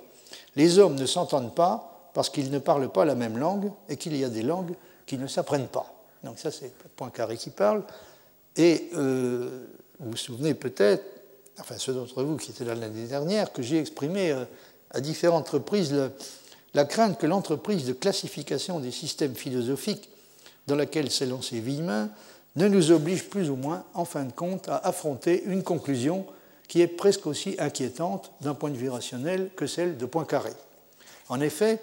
Les hommes ne s'entendent pas parce qu'ils ne parlent pas la même langue et qu'il y a des langues qui ne s'apprennent pas. Donc ça, c'est Poincaré qui parle. Et euh, vous vous souvenez peut-être, enfin ceux d'entre vous qui étaient là l'année dernière, que j'ai exprimé euh, à différentes reprises la crainte que l'entreprise de classification des systèmes philosophiques dans laquelle s'est lancé Villemin ne nous oblige plus ou moins, en fin de compte, à affronter une conclusion qui est presque aussi inquiétante d'un point de vue rationnel que celle de Poincaré. En effet,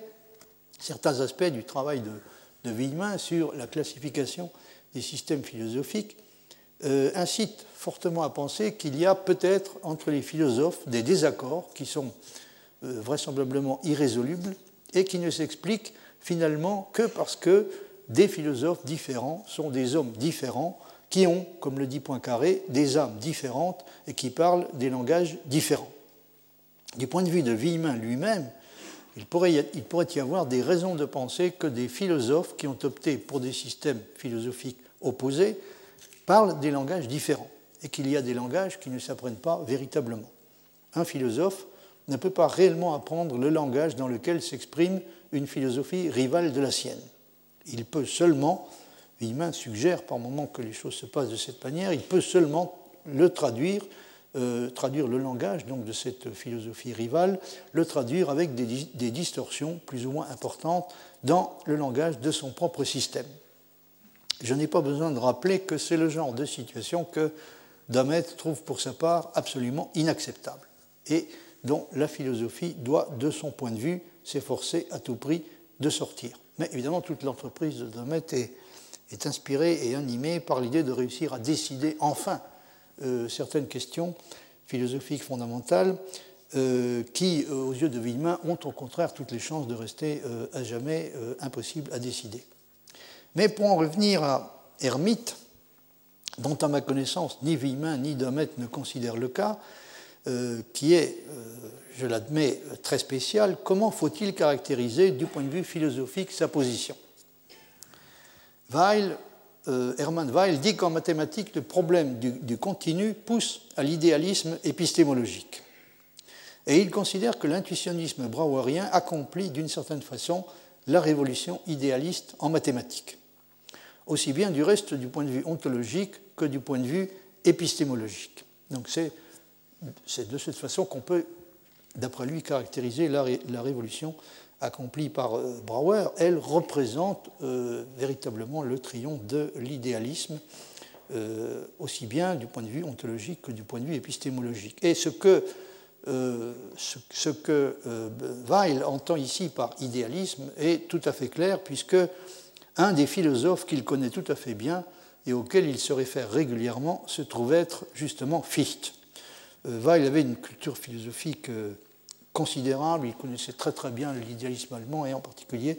certains aspects du travail de, de sur la classification des systèmes philosophiques euh, incitent fortement à penser qu'il y a peut-être entre les philosophes des désaccords qui sont euh, vraisemblablement irrésolubles et qui ne s'expliquent finalement que parce que des philosophes différents sont des hommes différents qui ont, comme le dit Poincaré, des âmes différentes et qui parlent des langages différents. Du point de vue de Villemin lui-même, il pourrait, y avoir des raisons de penser que des philosophes qui ont opté pour des systèmes philosophiques opposés parlent des langages différents et qu'il y a des langages qui ne s'apprennent pas véritablement. Un philosophe ne peut pas réellement apprendre le langage dans lequel s'exprime une philosophie rivale de la sienne. Il peut seulement, Villemin suggère par moments que les choses se passent de cette manière, il peut seulement le traduire, euh, traduire le langage donc, de cette philosophie rivale, le traduire avec des, distorsions plus ou moins importantes dans le langage de son propre système. Je n'ai pas besoin de rappeler que c'est le genre de situation que Damet trouve pour sa part absolument inacceptable et dont la philosophie doit, de son point de vue, s'efforcer à tout prix de sortir. Mais évidemment, toute l'entreprise de Domet est, inspirée et animée par l'idée de réussir à décider enfin certaines questions philosophiques fondamentales euh, qui, euh, aux yeux de Villemin, ont au contraire toutes les chances de rester à jamais impossibles à décider. Mais pour en revenir à Hermite, dont à ma connaissance ni Villemin ni Domet ne considèrent le cas, qui est je l'admets, très spécial, comment faut-il caractériser du point de vue philosophique sa position? Weil, euh, Hermann Weil dit qu'en mathématiques, le problème du, continu pousse à l'idéalisme épistémologique. Et il considère que l'intuitionnisme brouwerien accomplit d'une certaine façon la révolution idéaliste en mathématiques, aussi bien du reste du point de vue ontologique que du point de vue épistémologique. Donc c'est de cette façon qu'on peut d'après lui, caractériser la, révolution accomplie par euh, Brouwer, elle représente euh, véritablement le triomphe de l'idéalisme, euh, aussi bien du point de vue ontologique que du point de vue épistémologique. Et ce que, ce, que Weil entend ici par idéalisme est tout à fait clair, puisque un des philosophes qu'il connaît tout à fait bien et auquel il se réfère régulièrement se trouve être justement Fichte. Weil avait une culture philosophique considérable, il connaissait très très bien l'idéalisme allemand et en particulier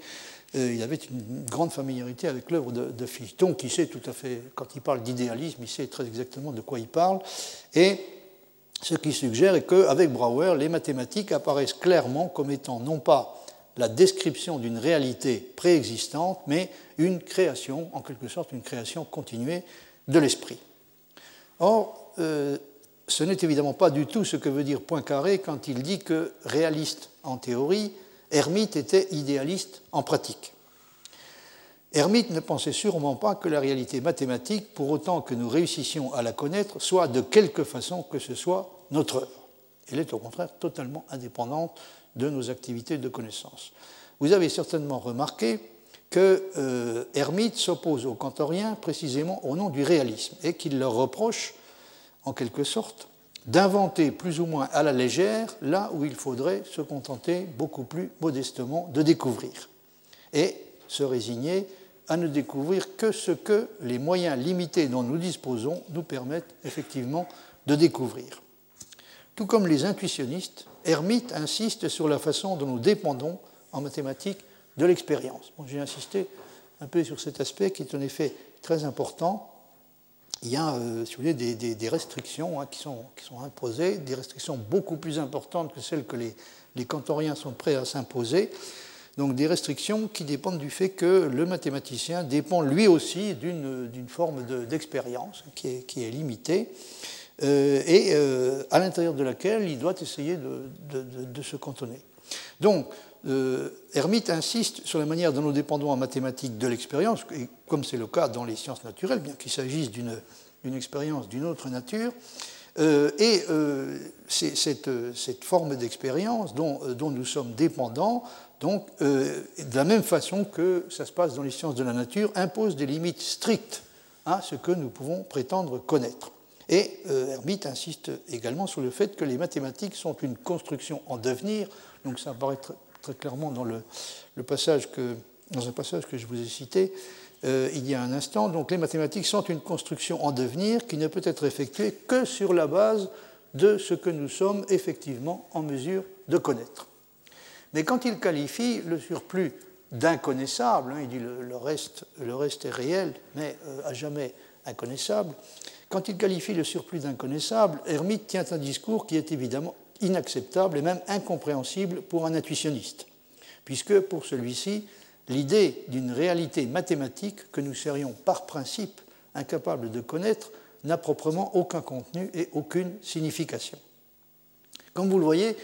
euh, il avait une grande familiarité avec l'œuvre de, Fichte. Donc il sait tout à fait, quand il parle d'idéalisme, il sait très exactement de quoi il parle. Et ce qui suggère est qu'avec Brouwer, les mathématiques apparaissent clairement comme étant non pas la description d'une réalité préexistante, mais une création, en quelque sorte une création continuée de l'esprit. Or, euh, ce n'est évidemment pas du tout ce que veut dire Poincaré quand il dit que réaliste en théorie, Hermite était idéaliste en pratique. Hermite ne pensait sûrement pas que la réalité mathématique, pour autant que nous réussissions à la connaître, soit de quelque façon que ce soit notre œuvre. Elle est au contraire totalement indépendante de nos activités de connaissance. Vous avez certainement remarqué que euh, Hermite s'oppose aux cantoriens précisément au nom du réalisme et qu'il leur reproche en quelque sorte, d'inventer plus ou moins à la légère là où il faudrait se contenter beaucoup plus modestement de découvrir, et se résigner à ne découvrir que ce que les moyens limités dont nous disposons nous permettent effectivement de découvrir. Tout comme les intuitionnistes, Hermite insiste sur la façon dont nous dépendons en mathématiques de l'expérience. J'ai insisté un peu sur cet aspect qui est en effet très important. Il y a, euh, si vous voulez, des, restrictions hein, qui, sont, qui, sont, imposées, des restrictions beaucoup plus importantes que celles que les, les cantoriens sont prêts à s'imposer. Donc des restrictions qui dépendent du fait que le mathématicien dépend lui aussi d'une forme d'expérience qui, est, qui, est, limitée euh, et euh, à l'intérieur de laquelle il doit essayer de, se cantonner. Donc, euh, Hermite insiste sur la manière dont nous dépendons en mathématiques de l'expérience, comme c'est le cas dans les sciences naturelles, bien qu'il s'agisse d'une expérience d'une autre nature, euh, et euh, cette, forme d'expérience dont, dont, nous sommes dépendants, donc, de la même façon que ça se passe dans les sciences de la nature, impose des limites strictes à ce que nous pouvons prétendre connaître. Et Hermite insiste également sur le fait que les mathématiques sont une construction en devenir, donc ça apparaît très, clairement dans, un passage que je vous ai cité euh, il y a un instant. Donc les mathématiques sont une construction en devenir qui ne peut être effectuée que sur la base de ce que nous sommes effectivement en mesure de connaître. Mais quand il qualifie le surplus d'inconnaissable, hein, il dit le, le reste est réel, mais euh, à jamais inconnaissable, quand il qualifie le surplus d'inconnaissable, Hermite tient un discours qui est évidemment inacceptable et même incompréhensible pour un intuitionniste, puisque pour celui-ci, l'idée d'une réalité mathématique que nous serions par principe incapables de connaître n'a proprement aucun contenu et aucune signification. Comme vous le voyez,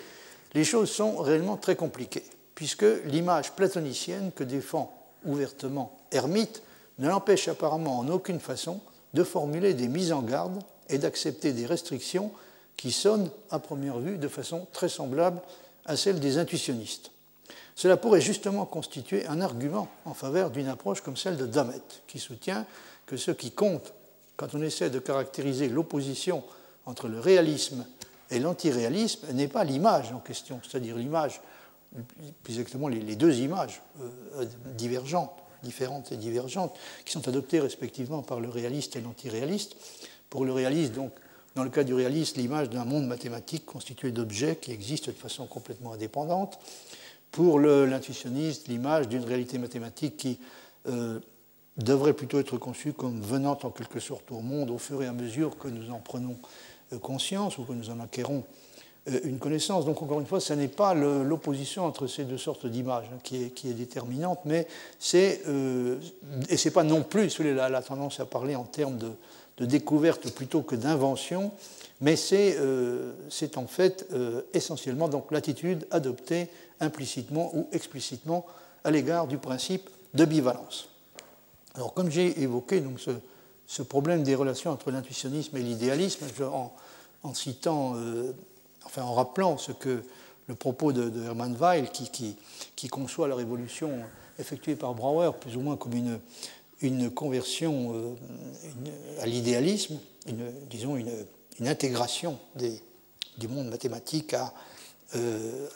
les choses sont réellement très compliquées, puisque l'image platonicienne que défend ouvertement Hermite ne l'empêche apparemment en aucune façon de formuler des mises en garde et d'accepter des restrictions qui sonnent à première vue de façon très semblable à celle des intuitionnistes. Cela pourrait justement constituer un argument en faveur d'une approche comme celle de Damet, qui soutient que ce qui compte quand on essaie de caractériser l'opposition entre le réalisme et l'antiréalisme n'est pas l'image en question, c'est-à-dire l'image, plus exactement les deux images euh, divergentes, différentes et divergentes, qui sont adoptées respectivement par le réaliste et l'antiréaliste. Pour le réaliste, donc, dans le cas du réalisme, l'image d'un monde mathématique constitué d'objets qui existent de façon complètement indépendante. Pour l'intuitionniste, l'image d'une réalité mathématique qui euh, devrait plutôt être conçue comme venant en quelque sorte au monde au fur et à mesure que nous en prenons euh, conscience ou que nous en acquérons euh, une connaissance. Donc encore une fois, ce n'est pas l'opposition entre ces deux sortes d'images hein, qui, est, déterminante, mais c'est, et ce n'est pas non plus, la tendance à parler en termes de, de découverte plutôt que d'invention, mais c'est euh, en fait euh, essentiellement donc l'attitude adoptée implicitement ou explicitement à l'égard du principe de bivalence. Alors comme j'ai évoqué ce, problème des relations entre l'intuitionnisme et l'idéalisme, en, en, citant, euh, enfin en rappelant ce que le propos de, Hermann Weil, qui, qui, conçoit la révolution effectuée par Brouwer plus ou moins comme une, une conversion euh, à l'idéalisme, disons une, intégration du monde mathématique à, euh,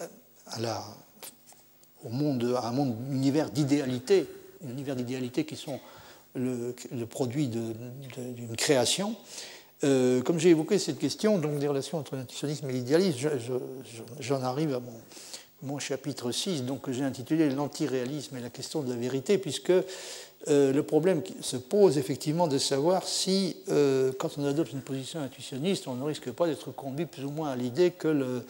au monde, à un univers d'idéalité, un univers d'idéalité qui sont le, produit d'une création. Euh, comme j'ai évoqué cette question donc des relations entre l'intuitionnisme et l'idéalisme, j'en arrive à mon, mon, chapitre 6, donc, que j'ai intitulé L'antiréalisme et la question de la vérité, puisque euh, le problème se pose effectivement de savoir si, euh, quand on adopte une position intuitionniste, on ne risque pas d'être conduit plus ou moins à l'idée que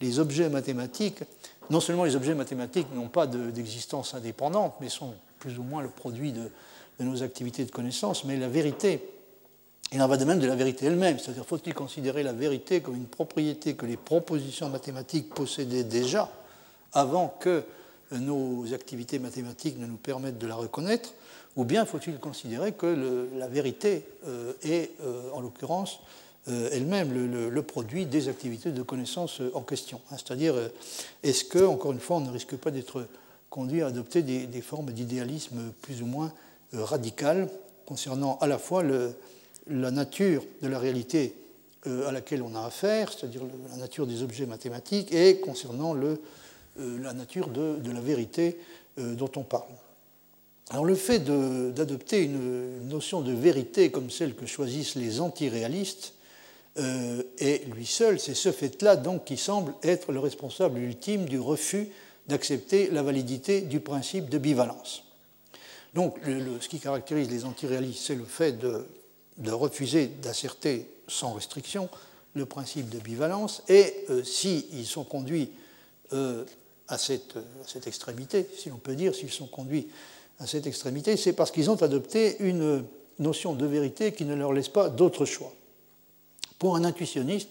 les objets mathématiques, non seulement les objets mathématiques n'ont pas d'existence indépendante, mais sont plus ou moins le produit de, nos activités de connaissance, mais la vérité, il en va de même de la vérité elle-même, c'est-à-dire faut-il considérer la vérité comme une propriété que les propositions mathématiques possédaient déjà avant que nos activités mathématiques ne nous permettent de la reconnaître, ou bien faut-il considérer que la vérité euh, est, euh, en l'occurrence, euh, elle-même le, produit des activités de connaissance en question. Hein. C'est-à-dire, est-ce que, encore une fois, on ne risque pas d'être conduit à adopter des, formes d'idéalisme plus ou moins radicales concernant à la fois la nature de la réalité à laquelle on a affaire, c'est-à-dire la nature des objets mathématiques, et concernant le, la nature de, la vérité dont on parle. Alors le fait d'adopter une, notion de vérité comme celle que choisissent les antiréalistes et lui seul, c'est ce fait-là donc qui semble être le responsable ultime du refus d'accepter la validité du principe de bivalence. Donc, ce qui caractérise les antiréalistes, c'est le fait de, refuser d'asserter sans restriction le principe de bivalence, et euh, s'ils sont conduits euh, à, cette, extrémité, si l'on peut dire, s'ils sont conduits à cette extrémité, c'est parce qu'ils ont adopté une notion de vérité qui ne leur laisse pas d'autre choix. Pour un intuitionniste,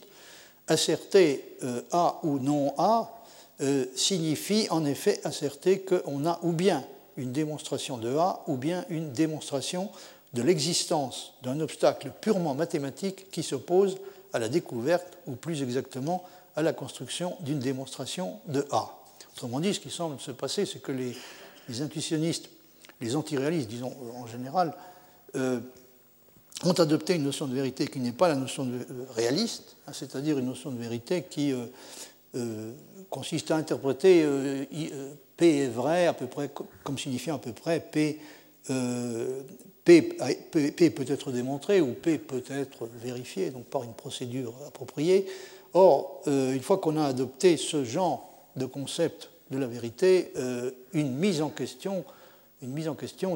asserter euh, A ou non A signifie en effet asserter qu'on a ou bien une démonstration de A ou bien une démonstration de l'existence d'un obstacle purement mathématique qui s'oppose à la découverte, ou plus exactement à la construction d'une démonstration de A. Autrement dit, ce qui semble se passer, c'est que les, intuitionnistes, les antiréalistes, disons en général, euh, ont adopté une notion de vérité qui n'est pas la notion de euh, réaliste, hein, c'est-à-dire une notion de vérité qui euh, consiste à interpréter P est vrai à peu près comme signifiant à peu près P, euh, P, P, peut être démontré ou P peut être vérifié, donc par une procédure appropriée. Or, euh, une fois qu'on a adopté ce genre de concept de la vérité, euh, une mise en question, une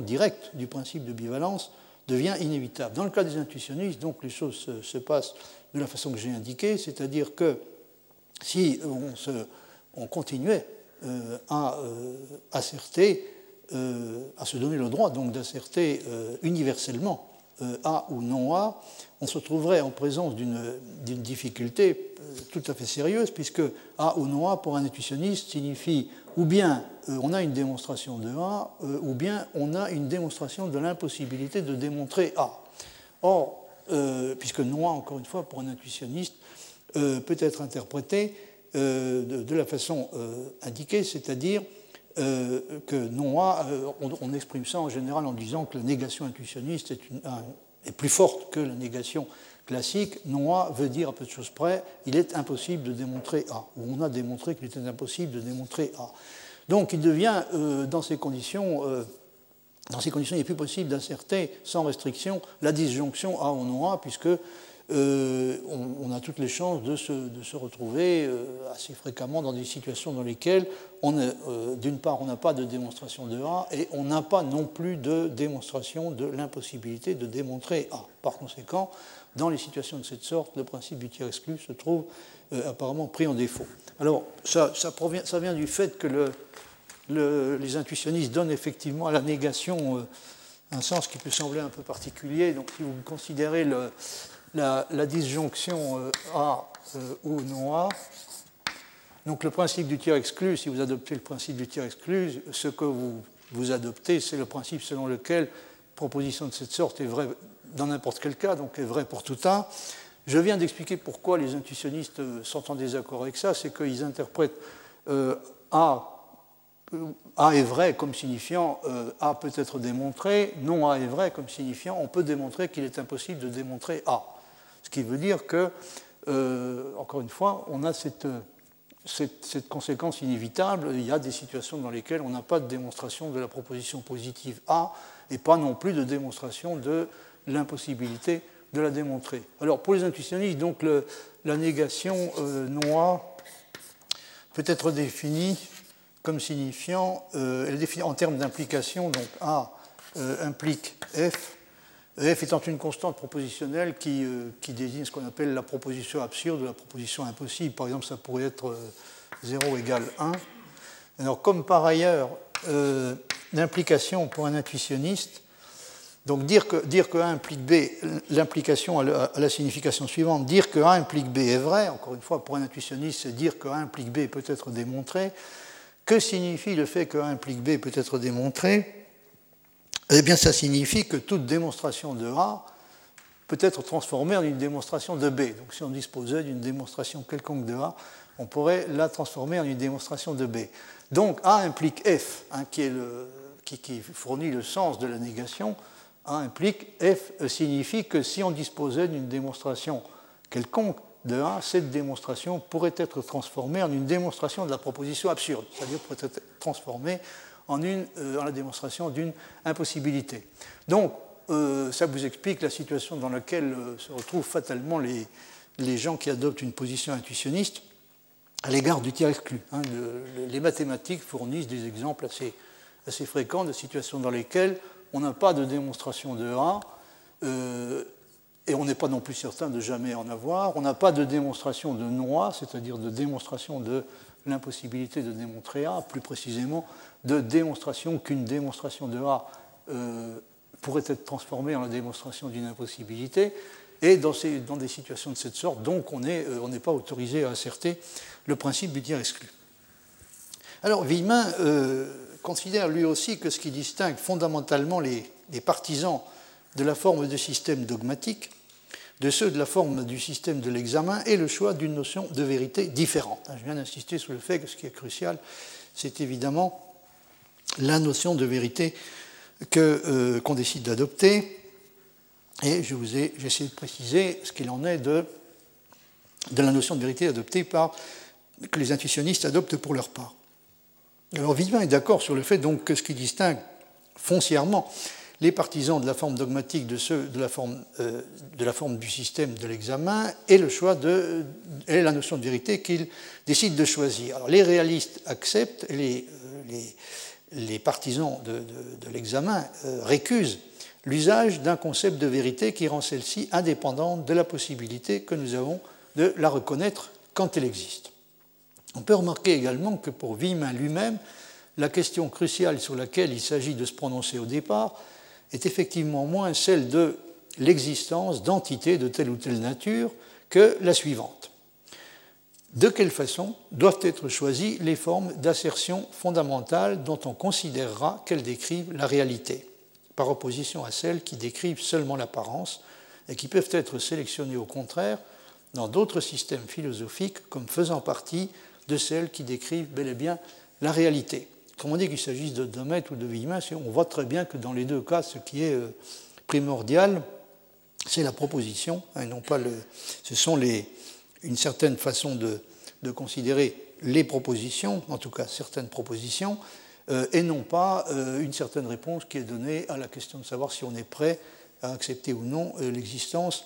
directe du principe de bivalence devient inévitable. Dans le cas des intuitionnistes, donc les choses se, se passent de la façon que j'ai indiquée, c'est-à-dire que si on, continuait euh, à euh, euh, à se donner le droit donc d'asserter universellement A ou non A, on se trouverait en présence d'une difficulté tout à fait sérieuse, puisque A ou non A pour un intuitionniste signifie ou bien on a une démonstration de A, ou bien on a une démonstration de l'impossibilité de démontrer A. Or, puisque non A, encore une fois, pour un intuitionniste, peut être interprété euh, de, la façon euh, indiquée, c'est-à-dire euh, que non A, on, exprime ça en général en disant que la négation intuitionniste est, est plus forte que la négation classique. Non A veut dire à peu de choses près, il est impossible de démontrer A, ou on a démontré qu'il était impossible de démontrer A. Donc il devient, dans ces conditions, dans ces conditions, il n'est plus possible d'asserter sans restriction la disjonction A ou non A, puisque euh, on, a toutes les chances de se, retrouver euh, assez fréquemment dans des situations dans lesquelles, euh, d'une part, on n'a pas de démonstration de A et on n'a pas non plus de démonstration de l'impossibilité de démontrer A. Par conséquent, dans les situations de cette sorte, le principe du tiers exclu se trouve apparemment pris en défaut. Alors, ça, vient du fait que les intuitionnistes donnent effectivement à la négation un sens qui peut sembler un peu particulier. Donc, si vous considérez la, disjonction euh, A euh, ou non A. Donc le principe du tiers exclu, si vous adoptez le principe du tiers exclu, ce que vous adoptez, c'est le principe selon lequel proposition de cette sorte est vraie dans n'importe quel cas, donc est vraie pour tout A. Je viens d'expliquer pourquoi les intuitionnistes euh, sont en désaccord avec ça, c'est qu'ils interprètent A a est vrai comme signifiant A peut être démontré, non A est vrai comme signifiant on peut démontrer qu'il est impossible de démontrer A. Ce qui veut dire que, euh, encore une fois, on a cette, conséquence inévitable. Il y a des situations dans lesquelles on n'a pas de démonstration de la proposition positive A et pas non plus de démonstration de l'impossibilité de la démontrer. Alors pour les intuitionnistes, donc la négation euh, A peut être définie comme signifiant, euh, elle est définie en termes d'implication, donc A implique F f étant une constante propositionnelle qui, euh, désigne ce qu'on appelle la proposition absurde ou la proposition impossible. Par exemple, ça pourrait être 0 euh, égale 1. Alors, comme par ailleurs, euh, l'implication pour un intuitionniste, donc dire que, dire que A implique B, l'implication à, la signification suivante, dire que A implique B est vrai, encore une fois, pour un intuitionniste, c'est dire que A implique B peut être démontré. Que signifie le fait que A implique B peut être démontré? Eh bien, ça signifie que toute démonstration de A peut être transformée en une démonstration de B. Donc, si on disposait d'une démonstration quelconque de A, on pourrait la transformer en une démonstration de B. Donc, A implique F, hein, qui, est qui, fournit le sens de la négation. Implique F signifie que si on disposait d'une démonstration quelconque de A, cette démonstration pourrait être transformée en une démonstration de la proposition absurde, c'est-à-dire pourrait être transformée en, une, euh, la démonstration d'une impossibilité. Donc, euh, ça vous explique la situation dans laquelle euh, se retrouvent fatalement les, les gens qui adoptent une position intuitionniste à l'égard du tiers exclu. Hein. les mathématiques fournissent des exemples assez, assez, fréquents de situations dans lesquelles on n'a pas de démonstration de A, euh, et on n'est pas non plus certain de jamais en avoir. On n'a pas de démonstration de non A, c'est-à-dire de démonstration de l'impossibilité de démontrer A, plus précisément de démonstration qu'une démonstration de A euh, pourrait être transformée en la démonstration d'une impossibilité. Et dans, des situations de cette sorte, donc, on n'est euh, pas autorisé à asserter le principe du tiers exclu. Alors, Villemin euh, considère lui aussi que ce qui distingue fondamentalement les, partisans de la forme de système dogmatique de ceux de la forme du système de l'examen est le choix d'une notion de vérité différente. Je viens d'insister sur le fait que ce qui est crucial, c'est évidemment la notion de vérité euh, qu'on décide d'adopter. Et je vous essayé de préciser ce qu'il en est de, de la notion de vérité adoptée par, que les intuitionnistes adoptent pour leur part. Alors Vivien est d'accord sur le fait donc que ce qui distingue foncièrement les partisans de la forme dogmatique de ceux de la forme, euh, du système de l'examen et le choix de la notion de vérité qu'ils décident de choisir. Les réalistes acceptent, les, euh, les, les partisans de, l'examen euh, récusent l'usage d'un concept de vérité qui rend celle-ci indépendante de la possibilité que nous avons de la reconnaître quand elle existe. On peut remarquer également que pour Wieman lui-même, la question cruciale sur laquelle il s'agit de se prononcer au départ est effectivement moins celle de l'existence d'entités de telle ou telle nature que la suivante. De quelle façon doivent être choisies les formes d'assertion fondamentale dont on considérera qu'elles décrivent la réalité, par opposition à celles qui décrivent seulement l'apparence et qui peuvent être sélectionnées au contraire dans d'autres systèmes philosophiques comme faisant partie de celles qui décrivent bel et bien la réalité. Comme on dit qu'il s'agisse de Domet ou de Villemin, on voit très bien que dans les deux cas, ce qui est euh, primordial, c'est la proposition, et non pas le. Ce sont une certaine façon de, considérer les propositions, en tout cas certaines propositions, euh, et non pas euh, une certaine réponse qui est donnée à la question de savoir si on est prêt à accepter ou non l'existence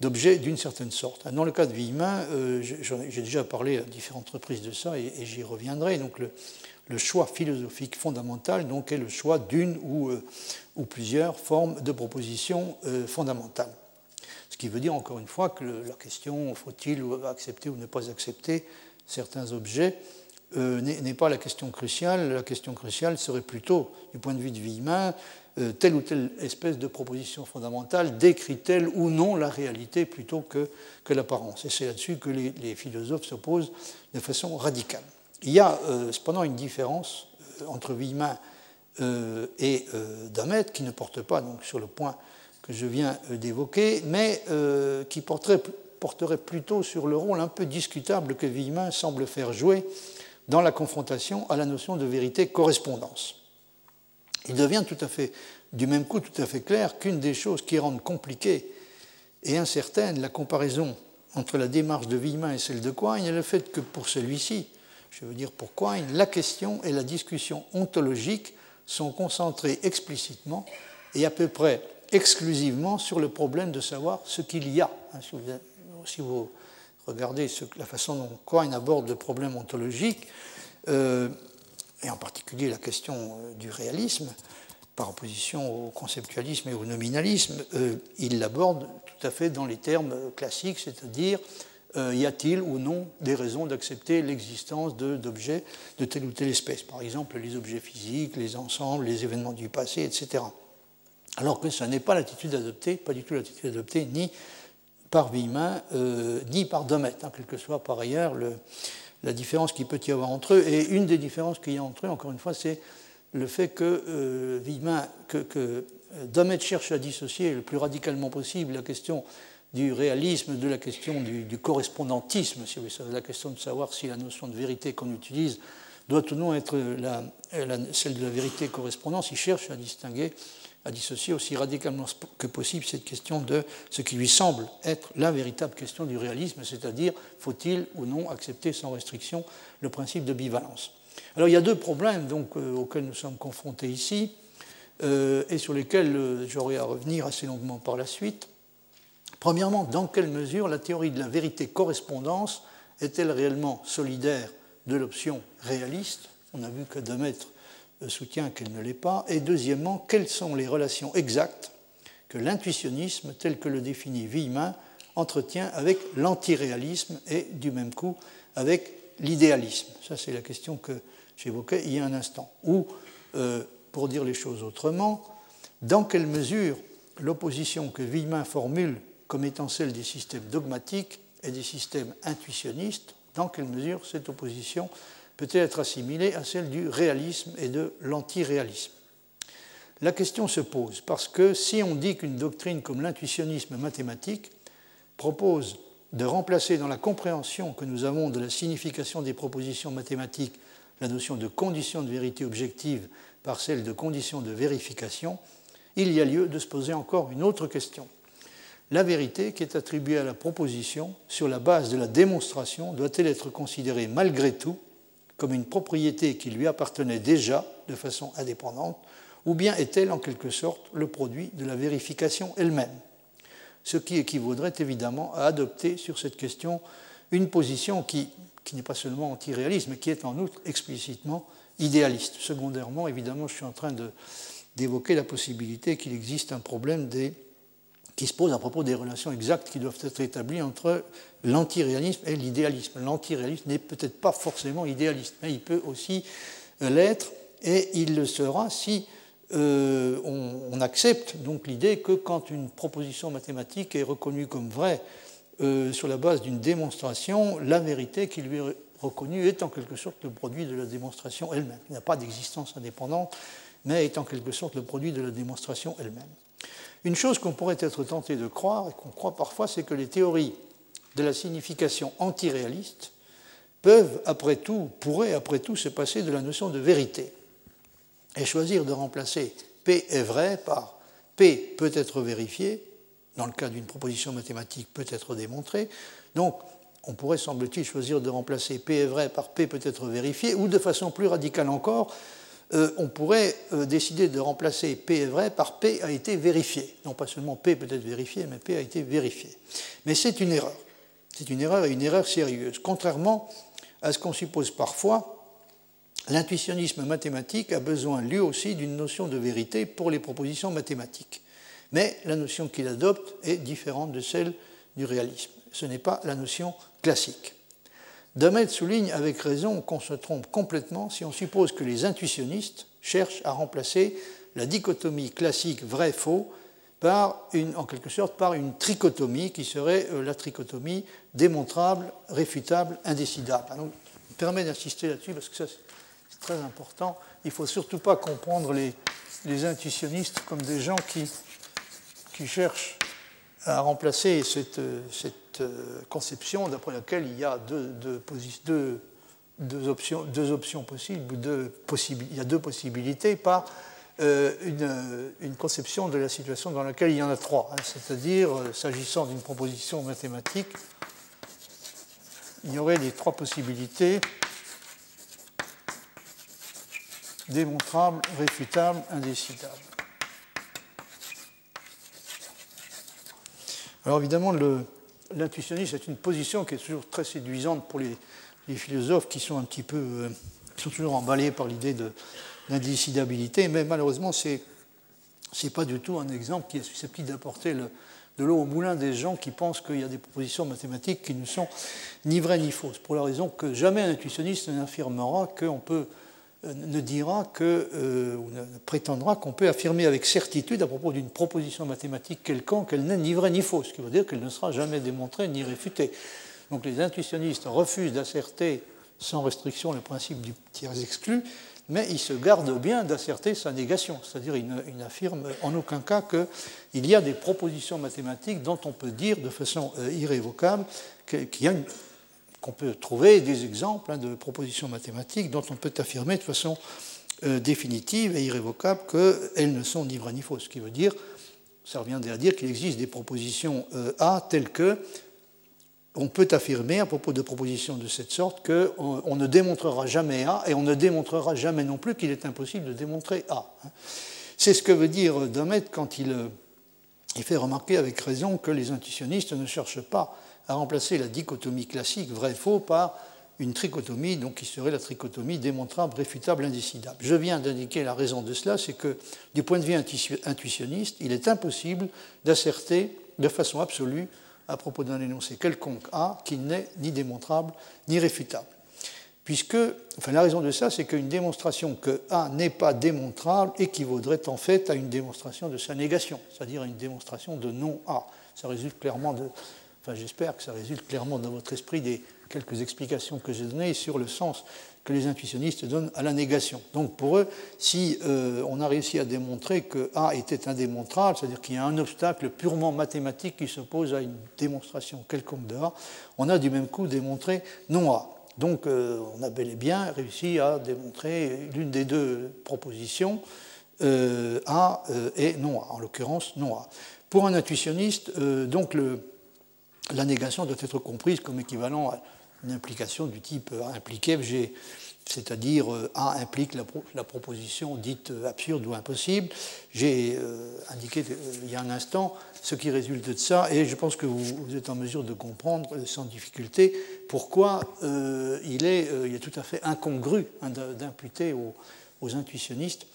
d'objets d'une certaine sorte. Dans le cas de Villemin, j'ai déjà parlé à différentes reprises de ça et, j'y reviendrai. Donc le, choix philosophique fondamental donc, est le choix d'une ou, ou, plusieurs formes de propositions fondamentales. Ce qui veut dire encore une fois que la question faut-il accepter ou ne pas accepter certains objets euh, n'est pas la question cruciale. La question cruciale serait plutôt, du point de vue de vie humain, euh, telle ou telle espèce de proposition fondamentale décrit-elle ou non la réalité plutôt que, que l'apparence. Et c'est là-dessus que les, philosophes s'opposent de façon radicale. Il y a euh, cependant une différence entre Villemin et Damet qui ne porte pas donc, sur le point que je viens euh, d'évoquer, mais euh, qui porterait, plutôt sur le rôle un peu discutable que Villemin semble faire jouer dans la confrontation à la notion de vérité-correspondance. Il devient tout à fait, du même coup, tout à fait clair qu'une des choses qui rendent compliquée et incertaine la comparaison entre la démarche de Villemin et celle de Quine est le fait que pour celui-ci, je veux dire pour Quine, la question et la discussion ontologique sont concentrées explicitement et à peu près exclusivement sur le problème de savoir ce qu'il y a. Hein, si vous, regardez la façon dont Quine aborde le problème ontologique, euh, et en particulier la question euh, du réalisme, par opposition au conceptualisme et au nominalisme, euh, il l'aborde tout à fait dans les termes classiques, c'est-à-dire y a-t-il ou non des raisons d'accepter l'existence d'objets de telle ou telle espèce? Par exemple, les objets physiques, les ensembles, les événements du passé, etc alors que ce n'est pas l'attitude adoptée, pas du tout l'attitude adoptée ni par Villemin, euh, ni par Domet, hein, quelle que soit par ailleurs la différence qu'il peut y avoir entre eux. Et une des différences qu'il y a entre eux, encore une fois, c'est le fait que euh, que, que Domet cherche à dissocier le plus radicalement possible la question du réalisme de la question du, correspondantisme, si vous la question de savoir si la notion de vérité qu'on utilise doit ou non être celle de la vérité correspondance. Il cherche à distinguer à dissocier aussi radicalement que possible cette question de ce qui lui semble être la véritable question du réalisme, c'est-à-dire faut-il ou non accepter sans restriction le principe de bivalence. Alors il y a deux problèmes donc, euh, auxquels nous sommes confrontés ici euh, et sur lesquels euh, j'aurai à revenir assez longuement par la suite. Premièrement, dans quelle mesure la théorie de la vérité-correspondance est-elle réellement solidaire de l'option réaliste? On a vu que Demetre soutient qu'elle ne l'est pas. Et deuxièmement, quelles sont les relations exactes que l'intuitionnisme, tel que le définit Villemin, entretient avec l'antiréalisme et du même coup avec l'idéalisme? Ça, c'est la question que j'évoquais il y a un instant. Ou, euh, pour dire les choses autrement, dans quelle mesure l'opposition que Villemin formule comme étant celle des systèmes dogmatiques et des systèmes intuitionnistes, dans quelle mesure cette opposition peut-elle être assimilée à celle du réalisme et de l'antiréalisme La question se pose parce que si on dit qu'une doctrine comme l'intuitionnisme mathématique propose de remplacer dans la compréhension que nous avons de la signification des propositions mathématiques la notion de condition de vérité objective par celle de condition de vérification, il y a lieu de se poser encore une autre question. La vérité qui est attribuée à la proposition sur la base de la démonstration doit-elle être considérée malgré tout comme une propriété qui lui appartenait déjà de façon indépendante, ou bien est-elle en quelque sorte le produit de la vérification elle-même Ce qui équivaudrait évidemment à adopter sur cette question une position qui, n'est pas seulement anti-réaliste, mais qui est en outre explicitement idéaliste. Secondairement, évidemment, je suis en train d'évoquer la possibilité qu'il existe un problème qui se pose à propos des relations exactes qui doivent être établies entre l'antiréalisme et l'idéalisme. L'antiréalisme n'est peut-être pas forcément idéaliste, mais il peut aussi euh, l'être, et il le sera si euh, on, accepte donc l'idée que quand une proposition mathématique est reconnue comme vraie euh, sur la base d'une démonstration, la vérité qui lui est reconnue est en quelque sorte le produit de la démonstration elle-même. Il n'y a pas d'existence indépendante, mais est en quelque sorte le produit de la démonstration elle-même. Une chose qu'on pourrait être tenté de croire, et qu'on croit parfois, c'est que les théories de la signification antiréaliste peuvent, après tout, pourraient après tout se passer de la notion de vérité et choisir de remplacer P est vrai par P peut être vérifié, dans le cas d'une proposition mathématique peut être démontrée. Donc, on pourrait, semble-t-il, choisir de remplacer P est vrai par P peut être vérifié, ou de façon plus radicale encore, euh, on pourrait euh, décider de remplacer P est vrai par P a été vérifié. Non pas seulement P peut être vérifié, mais P a été vérifié. Mais c'est une erreur. C'est une erreur et une erreur sérieuse. Contrairement à ce qu'on suppose parfois, l'intuitionnisme mathématique a besoin lui aussi d'une notion de vérité pour les propositions mathématiques. Mais la notion qu'il adopte est différente de celle du réalisme. Ce n'est pas la notion classique. Demet souligne avec raison qu'on se trompe complètement si on suppose que les intuitionnistes cherchent à remplacer la dichotomie classique vrai-faux par une, en quelque sorte par une trichotomie qui serait euh, la trichotomie démontrable, réfutable, indécidable. Je me permets d'insister là-dessus parce que ça c'est très important. Il ne faut surtout pas comprendre les, les, intuitionnistes comme des gens qui, qui cherchent à remplacer cette, cette euh, conception d'après laquelle il y a deux, deux, options, deux options possibles, deux il y a deux possibilités par euh, une, une, conception de la situation dans laquelle il y en a trois. Hein. C'est-à-dire, euh, s'agissant d'une proposition mathématique, il y aurait les trois possibilités démontrable, réfutable, indécidable. Alors évidemment, le, l'intuitionnisme est une position qui est toujours très séduisante pour les, philosophes qui sont un petit peu, euh, sont toujours emballés par l'idée de l'indécidabilité, mais malheureusement, c'est n'est pas du tout un exemple qui est susceptible d'apporter de l'eau au moulin des gens qui pensent qu'il y a des propositions mathématiques qui ne sont ni vraies ni fausses, pour la raison que jamais un intuitionniste n'affirmera qu'on peut euh, ne dira que, euh, ou ne prétendra qu'on peut affirmer avec certitude à propos d'une proposition mathématique quelconque qu'elle n'est ni vraie ni fausse, ce qui veut dire qu'elle ne sera jamais démontrée ni réfutée. Donc les intuitionnistes refusent d'asserter sans restriction le principe du tiers exclu, mais ils se gardent bien d'asserter sa négation, c'est-à-dire ils n'affirment en aucun cas qu'il y a des propositions mathématiques dont on peut dire de façon euh, irrévocable qu'on peut trouver des exemples hein, de propositions mathématiques dont on peut affirmer de façon euh, définitive et irrévocable qu'elles ne sont ni vraies ni fausses. Ce qui veut dire, ça reviendrait à dire qu'il existe des propositions euh, A telles que on peut affirmer à propos de propositions de cette sorte qu'on on ne démontrera jamais A et on ne démontrera jamais non plus qu'il est impossible de démontrer A. Hein. C'est ce que veut dire Damet quand il, il fait remarquer avec raison que les intuitionnistes ne cherchent pas à remplacer la dichotomie classique vrai-faux par une trichotomie, donc qui serait la trichotomie démontrable, réfutable, indécidable. Je viens d'indiquer la raison de cela, c'est que du point de vue intuitionniste, il est impossible d'asserter de façon absolue à propos d'un énoncé quelconque A qui n'est ni démontrable ni réfutable. Puisque, enfin, la raison de ça, c'est qu'une démonstration que A n'est pas démontrable équivaudrait en fait à une démonstration de sa négation, c'est-à-dire à une démonstration de non A. Ça résulte clairement de, enfin, j'espère que ça résulte clairement dans votre esprit des quelques explications que j'ai données sur le sens que les intuitionnistes donnent à la négation. Donc pour eux, si euh, on a réussi à démontrer que A était indémontrable, c'est-à-dire qu'il y a un obstacle purement mathématique qui s'oppose à une démonstration quelconque de A, on a du même coup démontré non A. Donc euh, on a bel et bien réussi à démontrer l'une des deux propositions, euh, A et non A, en l'occurrence non A. Pour un intuitionniste, donc la négation doit être comprise comme équivalent à une implication du type impliqué G, c'est-à-dire euh, A implique la, proposition dite euh, absurde ou impossible. J'ai euh, indiqué il y a un instant ce qui résulte de ça, et je pense que vous, êtes en mesure de comprendre sans difficulté pourquoi il, est, il, est, tout à fait incongru hein, d'imputer aux, aux, intuitionnistes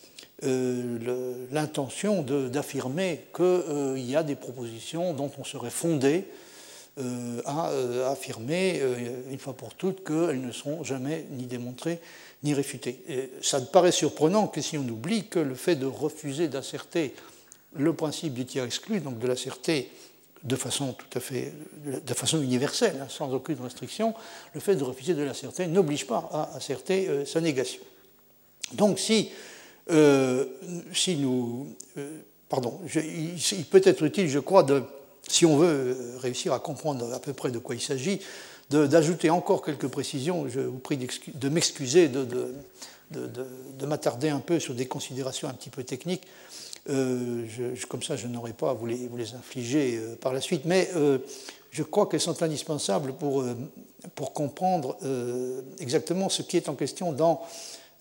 l'intention d'affirmer qu'il y a des propositions dont on serait fondé euh, a euh, affirmé euh, une fois pour toutes qu'elles ne seront jamais ni démontrées ni réfutées. Ça ne paraît surprenant que si on oublie que le fait de refuser d'asserter le principe du tiers exclu, donc de l'asserter de façon tout à fait, de façon universelle, hein, sans aucune restriction, le fait de refuser de l'asserter n'oblige pas à asserter sa négation. Donc si, si nous, pardon, il peut être utile, je crois, de si on veut euh, réussir à comprendre à peu près de quoi il s'agit, d'ajouter encore quelques précisions. Je vous prie de m'excuser de, de, m'attarder un peu sur des considérations un petit peu techniques. Euh, comme ça, je n'aurai pas à vous les, infliger euh, par la suite, mais je crois qu'elles sont indispensables pour, pour comprendre exactement ce qui est en question dans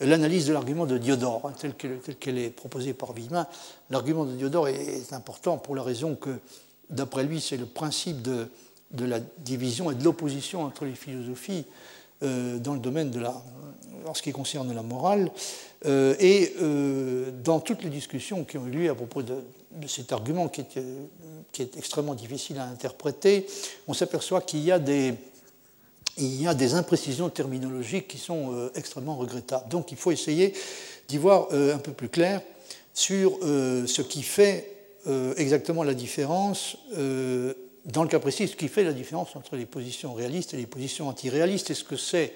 l'analyse de l'argument de Diodore, hein, tel qu'elle est proposée par Villemin. L'argument de Diodore est important pour la raison que D'après lui, c'est le principe de, la division et de l'opposition entre les philosophies euh, dans le domaine de la, en ce qui concerne la morale. Euh, et euh, dans toutes les discussions qui ont eu lieu à propos de, cet argument qui est, qui est, extrêmement difficile à interpréter, on s'aperçoit qu'il y a des il y a des imprécisions terminologiques qui sont extrêmement regrettables. Donc il faut essayer d'y voir un peu plus clair sur ce qui fait euh, exactement la différence, euh, dans le cas précis, ce qui fait la différence entre les positions réalistes et les positions antiréalistes. Est-ce que c'est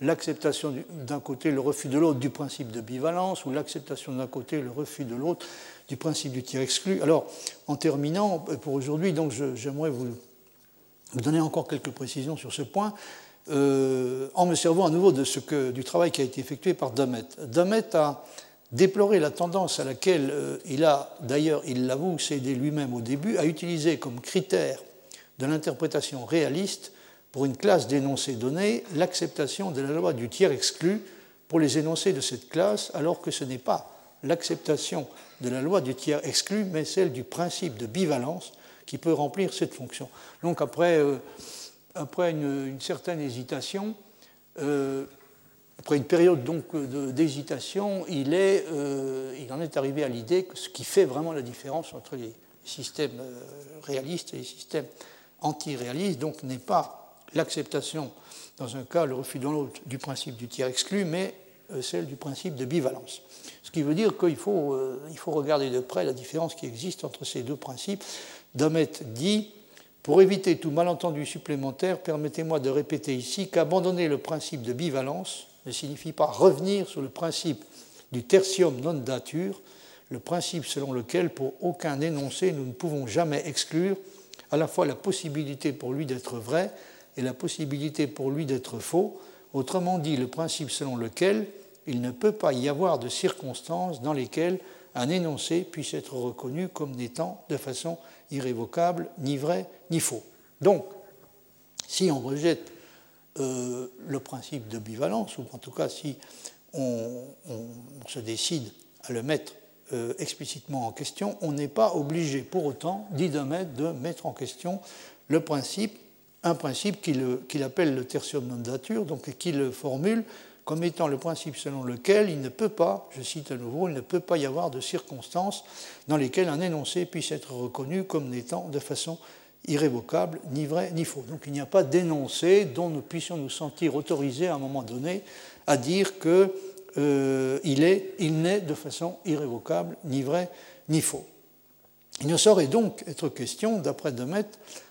l'acceptation d'un côté, le refus de l'autre du principe de bivalence, ou l'acceptation d'un côté, le refus de l'autre du principe du tiers exclu? Alors, en terminant, euh, pour aujourd'hui, donc j'aimerais vous, donner encore quelques précisions sur ce point. en me servant à nouveau de ce que, du travail qui a été effectué par Damet. Damet a déplorer la tendance à laquelle euh, il a, d'ailleurs, il l'avoue, cédé lui-même au début, à utiliser comme critère de l'interprétation réaliste pour une classe d'énoncés donnés l'acceptation de la loi du tiers exclu pour les énoncés de cette classe, alors que ce n'est pas l'acceptation de la loi du tiers exclu, mais celle du principe de bivalence qui peut remplir cette fonction. Donc après, euh, une, certaine hésitation, euh, après une période donc d'hésitation, il, euh, il en est arrivé à l'idée que ce qui fait vraiment la différence entre les systèmes euh, réalistes et les systèmes anti-réalistes, donc n'est pas l'acceptation dans un cas, le refus dans l'autre du principe du tiers exclu, mais euh, celle du principe de bivalence. Ce qui veut dire qu'il faut, faut regarder de près la différence qui existe entre ces deux principes. Damet dit pour éviter tout malentendu supplémentaire, permettez-moi de répéter ici qu'abandonner le principe de bivalence ne signifie pas revenir sur le principe du tertium non dature, le principe selon lequel pour aucun énoncé nous ne pouvons jamais exclure à la fois la possibilité pour lui d'être vrai et la possibilité pour lui d'être faux, autrement dit le principe selon lequel il ne peut pas y avoir de circonstances dans lesquelles un énoncé puisse être reconnu comme n'étant de façon irrévocable ni vrai ni faux. Donc, si on rejette euh, le principe de bivalence, ou en tout cas si on, se décide à le mettre euh, explicitement en question, on n'est pas obligé pour autant, dit de mettre, de mettre en question le principe, un principe qu'il appelle le tertium non datur, donc qu'il formule comme étant le principe selon lequel il ne peut pas, je cite à nouveau, il ne peut pas y avoir de circonstances dans lesquelles un énoncé puisse être reconnu comme n'étant de façon irrévocable, ni vrai ni faux. Donc il n'y a pas d'énoncé dont nous puissions nous sentir autorisés à un moment donné à dire qu'il euh, est, il n'est de façon irrévocable, ni vrai ni faux. Il ne saurait donc être question, d'après Demet,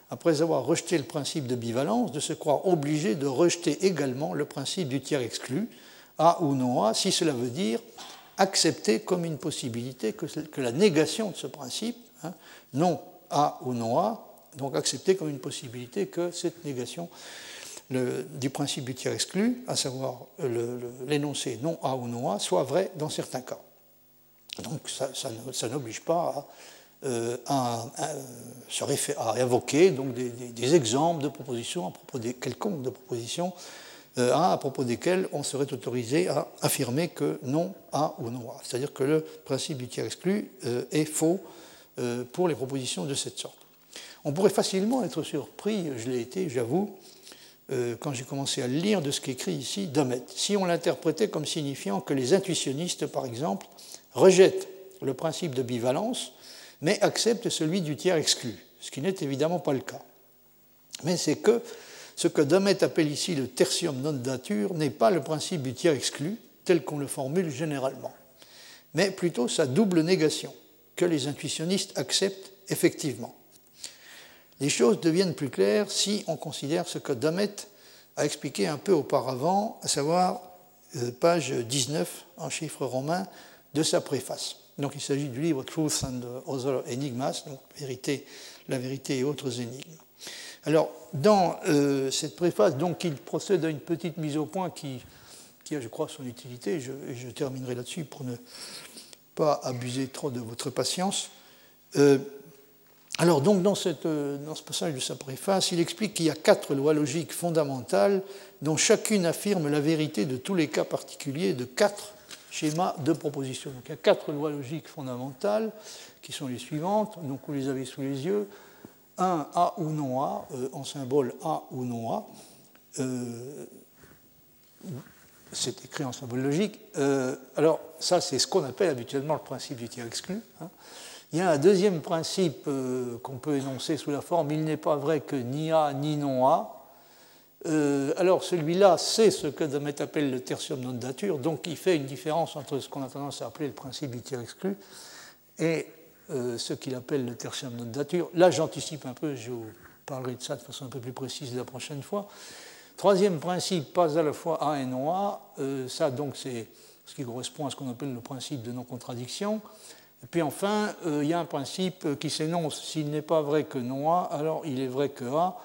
après avoir rejeté le principe de bivalence, de se croire obligé de rejeter également le principe du tiers exclu, A ou non A, si cela veut dire accepter comme une possibilité que, la négation de ce principe, hein, non A ou non A, donc accepter comme une possibilité que cette négation du principe du tiers exclu, à savoir l'énoncé non A ou non A, soit vrai dans certains cas. Donc ça, n'oblige pas à, euh, donc des, exemples de propositions à propos des quelconques de propositions euh, à propos desquelles on serait autorisé à affirmer que non A ou non A. C'est-à-dire que le principe du tiers exclu euh, est faux pour les propositions de cette sorte. On pourrait facilement être surpris, je l'ai été, j'avoue, euh, quand j'ai commencé à lire de ce qu'écrit ici Domet. Si on l'interprétait comme signifiant que les intuitionnistes, par exemple, rejettent le principe de bivalence, mais acceptent celui du tiers exclu, ce qui n'est évidemment pas le cas. Mais c'est que ce que Domet appelle ici le tertium non datur n'est pas le principe du tiers exclu, tel qu'on le formule généralement, mais plutôt sa double négation, que les intuitionnistes acceptent effectivement les choses deviennent plus claires si on considère ce que Damet a expliqué un peu auparavant, à savoir euh, page 19 en chiffres romains de sa préface. Donc il s'agit du livre Truth and Other Enigmas, donc vérité, la vérité et autres énigmes. Alors, dans euh, cette préface, donc, il procède à une petite mise au point qui, qui a, je crois, son utilité. Je, je terminerai là-dessus pour ne pas abuser trop de votre patience. Euh, alors, donc, dans, euh, dans, ce passage de sa préface, il explique qu'il y a quatre lois logiques fondamentales dont chacune affirme la vérité de tous les cas particuliers de quatre schémas de proposition. Donc, il y a quatre lois logiques fondamentales qui sont les suivantes. Donc, vous les avez sous les yeux. Un, A ou non A, euh, en symbole A ou non A. Euh, c'est écrit en symbole logique. alors, ça, c'est ce qu'on appelle habituellement le principe du tiers exclu. Hein. Il y a un deuxième principe euh, qu'on peut énoncer sous la forme il n'est pas vrai que ni A ni non A. Euh, alors celui-là, c'est ce que Demet appelle le tertium non datur, donc il fait une différence entre ce qu'on a tendance à appeler le principe du tiers exclu et euh, ce qu'il appelle le tertium non datur. Là, j'anticipe un peu, je vous parlerai de ça de façon un peu plus précise la prochaine fois. Troisième principe, pas à la fois A et non A, ça donc c'est ce qui correspond à ce qu'on appelle le principe de non-contradiction. Et puis enfin, euh, il y a un principe qui s'énonce s'il n'est pas vrai que non A, alors il est vrai que A.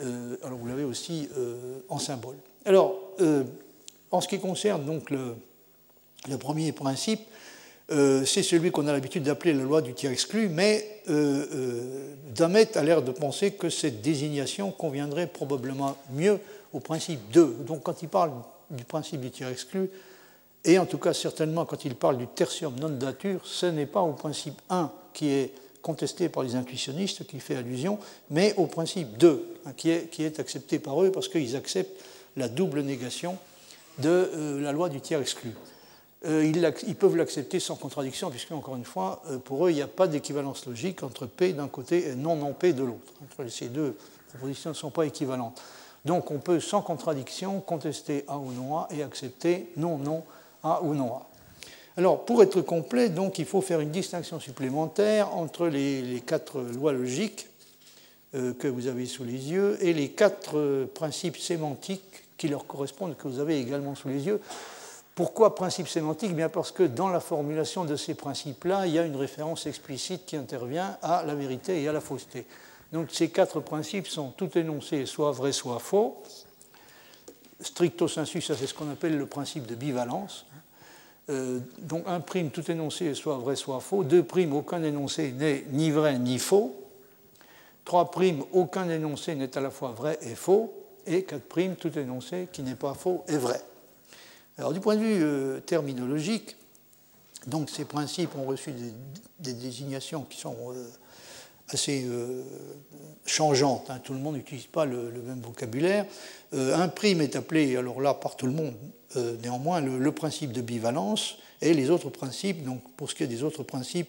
Euh, alors vous l'avez aussi euh, en symbole. Alors, en ce qui concerne donc le, le premier principe, c'est celui qu'on a l'habitude d'appeler la loi du tiers exclu, mais Damet a l'air de penser que cette désignation conviendrait probablement mieux au principe 2. Donc quand il parle du principe du tiers exclu, et en tout cas, certainement, quand il parle du tertium non datur, ce n'est pas au principe 1 qui est contesté par les intuitionnistes qui fait allusion, mais au principe 2 hein, qui, est, qui est accepté par eux parce qu'ils acceptent la double négation de euh, la loi du tiers exclu. Euh, ils, peuvent l'accepter sans contradiction, puisque, encore une fois, euh, pour eux, il n'y a pas d'équivalence logique entre P d'un côté et non non P de l'autre. Ces deux propositions ne sont pas équivalentes. Donc on peut sans contradiction contester A ou non A et accepter non non a ou non A. Alors, pour être complet, donc, il faut faire une distinction supplémentaire entre les, quatre lois logiques euh, que vous avez sous les yeux et les quatre euh, principes sémantiques qui leur correspondent, que vous avez également sous les yeux. Pourquoi principes sémantiques? Bien parce que dans la formulation de ces principes-là, il y a une référence explicite qui intervient à la vérité et à la fausseté. Donc ces quatre principes sont tout énoncés, soit vrai, soit faux. Stricto sensu, ça c'est ce qu'on appelle le principe de bivalence. Euh, donc un prime, tout énoncé soit vrai, soit faux. Deux primes, aucun énoncé n'est ni vrai ni faux. Trois primes, aucun énoncé n'est à la fois vrai et faux. Et quatre primes, tout énoncé qui n'est pas faux est vrai. Alors du point de vue euh, terminologique, Donc ces principes ont reçu des, désignations qui sont euh, assez euh, changeantes. Hein. Tout le monde n'utilise pas le, même vocabulaire. Euh, un prime est appelé, alors là, par tout le monde, néanmoins, le, principe de bivalence. Et les autres principes, donc pour ce qui est des autres principes,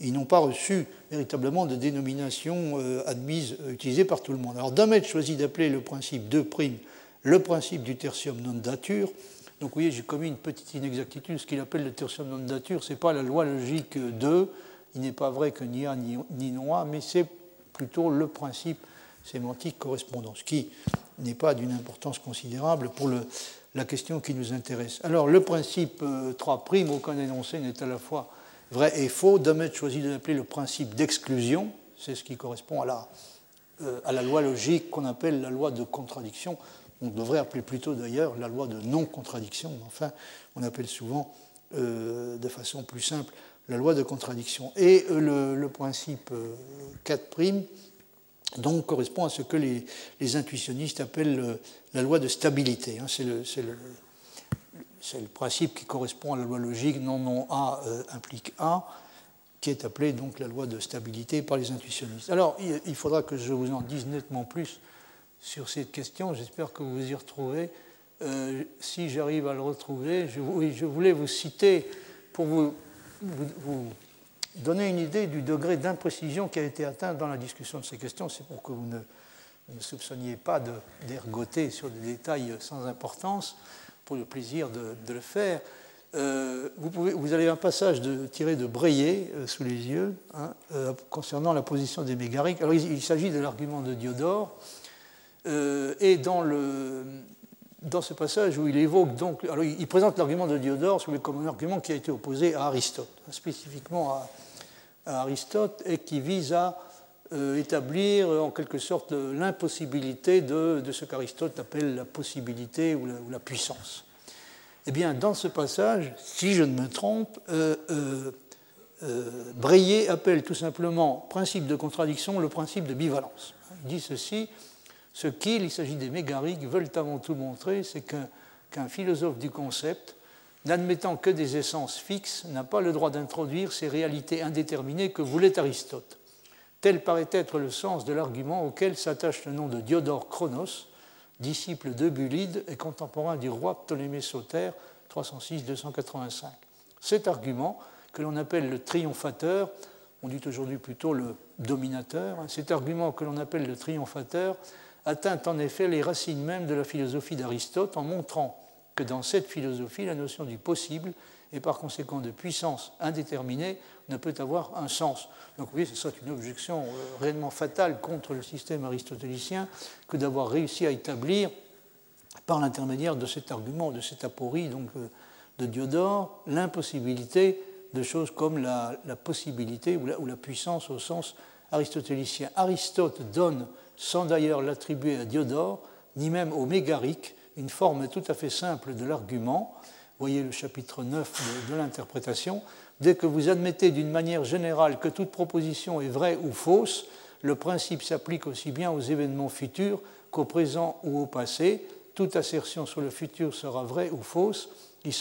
ils n'ont pas reçu véritablement de dénomination admise, utilisée par tout le monde. Alors Damet choisit d'appeler le principe de prime le principe du tertium non dature donc vous voyez, j'ai commis une petite inexactitude. Ce qu'il appelle le tertium non nature, ce n'est pas la loi logique 2. Il n'est pas vrai que ni A ni, A, mais c'est plutôt le principe sémantique correspondant, ce qui n'est pas d'une importance considérable pour la question qui nous intéresse. Alors, le principe 3', euh, aucun énoncé n'est à la fois vrai et faux. Damet choisit de l'appeler le principe d'exclusion. C'est ce qui correspond à la, euh, à la loi logique qu'on appelle la loi de contradiction on devrait appeler plutôt d'ailleurs la loi de non-contradiction, enfin, on appelle souvent euh, de façon plus simple la loi de contradiction. Et euh, le, principe 4' euh, donc correspond à ce que les, intuitionnistes appellent la loi de stabilité. Hein. c'est le, le, principe qui correspond à la loi logique non non A implique A, qui est appelée donc la loi de stabilité par les intuitionnistes. Alors il faudra que je vous en dise nettement plus sur cette question. J'espère que vous y retrouvez. Euh, si j'arrive à le retrouver, je, voulais vous citer pour vous, vous, donner une idée du degré d'imprécision qui a été atteint dans la discussion de ces questions. C'est pour que vous ne, soupçonniez pas d'ergoter sur des détails sans importance, pour le plaisir de, le faire. Euh, vous, vous, avez un passage tiré de Breillet euh, sous les yeux hein, concernant la position des mégariques. Alors il, il s'agit de l'argument de Diodore euh, et dans, le, dans ce passage où il évoque donc, alors il présente l'argument de Diodore comme un argument qui a été opposé à Aristote, spécifiquement à, Aristote, et qui vise à euh, établir en quelque sorte l'impossibilité de, ce qu'Aristote appelle la possibilité ou la, puissance. Eh bien, dans ce passage, si je ne me trompe, euh, euh appelle tout simplement principe de contradiction le principe de bivalence. Il dit ceci ce qu'il, il s'agit des mégariques, veulent avant tout montrer, c'est qu'un philosophe du concept, n'admettant que des essences fixes, n'a pas le droit d'introduire ces réalités indéterminées que voulait Aristote. Tel paraît être le sens de l'argument auquel s'attache le nom de Diodore Chronos, disciple de Bulide et contemporain du roi Ptolémée Sauter, 306-285. Cet argument, que l'on appelle le triomphateur, on dit aujourd'hui plutôt le dominateur, hein, cet argument que l'on appelle le triomphateur atteint en effet les racines mêmes de la philosophie d'Aristote en montrant que dans cette philosophie, la notion du possible et par conséquent de puissance indéterminée ne peut avoir un sens. Donc oui, c'est ça une objection euh, réellement fatale contre le système aristotélicien que d'avoir réussi à établir par l'intermédiaire de cet argument, de cette aporie donc, euh, de Diodore, l'impossibilité de choses comme la, possibilité ou la, puissance au sens aristotélicien. Aristote donne sans d'ailleurs l'attribuer à Diodore, ni même au mégarique, une forme tout à fait simple de l'argument. Voyez le chapitre 9 de, l'interprétation. Dès que vous admettez d'une manière générale que toute proposition est vraie ou fausse, le principe s'applique aussi bien aux événements futurs qu'au présent ou au passé. Toute assertion sur le futur sera vraie ou fausse. Il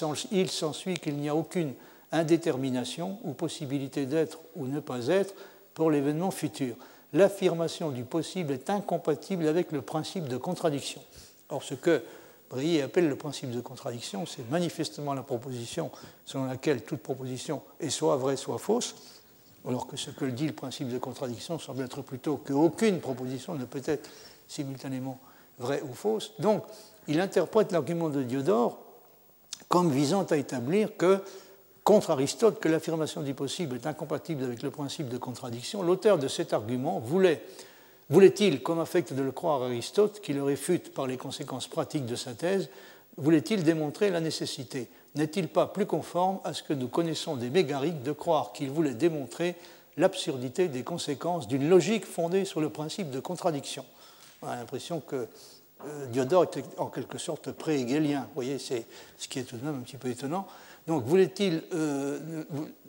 s'ensuit qu'il n'y a aucune indétermination ou possibilité d'être ou ne pas être pour l'événement futur l'affirmation du possible est incompatible avec le principe de contradiction. Or, ce que Brillet appelle le principe de contradiction, c'est manifestement la proposition selon laquelle toute proposition est soit vraie, soit fausse, alors que ce que dit le principe de contradiction semble être plutôt qu'aucune proposition ne peut être simultanément vraie ou fausse. Donc, il interprète l'argument de Diodore comme visant à établir que contre Aristote que l'affirmation du possible est incompatible avec le principe de contradiction, l'auteur de cet argument voulait, voulait-il, comme affecte de le croire Aristote, qui le réfute par les conséquences pratiques de sa thèse, voulait-il démontrer la nécessité? N'est-il pas plus conforme à ce que nous connaissons des mégariques de croire qu'il voulait démontrer l'absurdité des conséquences d'une logique fondée sur le principe de contradiction? On a l'impression que euh, Diodore était en quelque sorte pré-hégélien. Vous voyez, c'est ce qui est tout de même un petit peu étonnant. Donc, euh,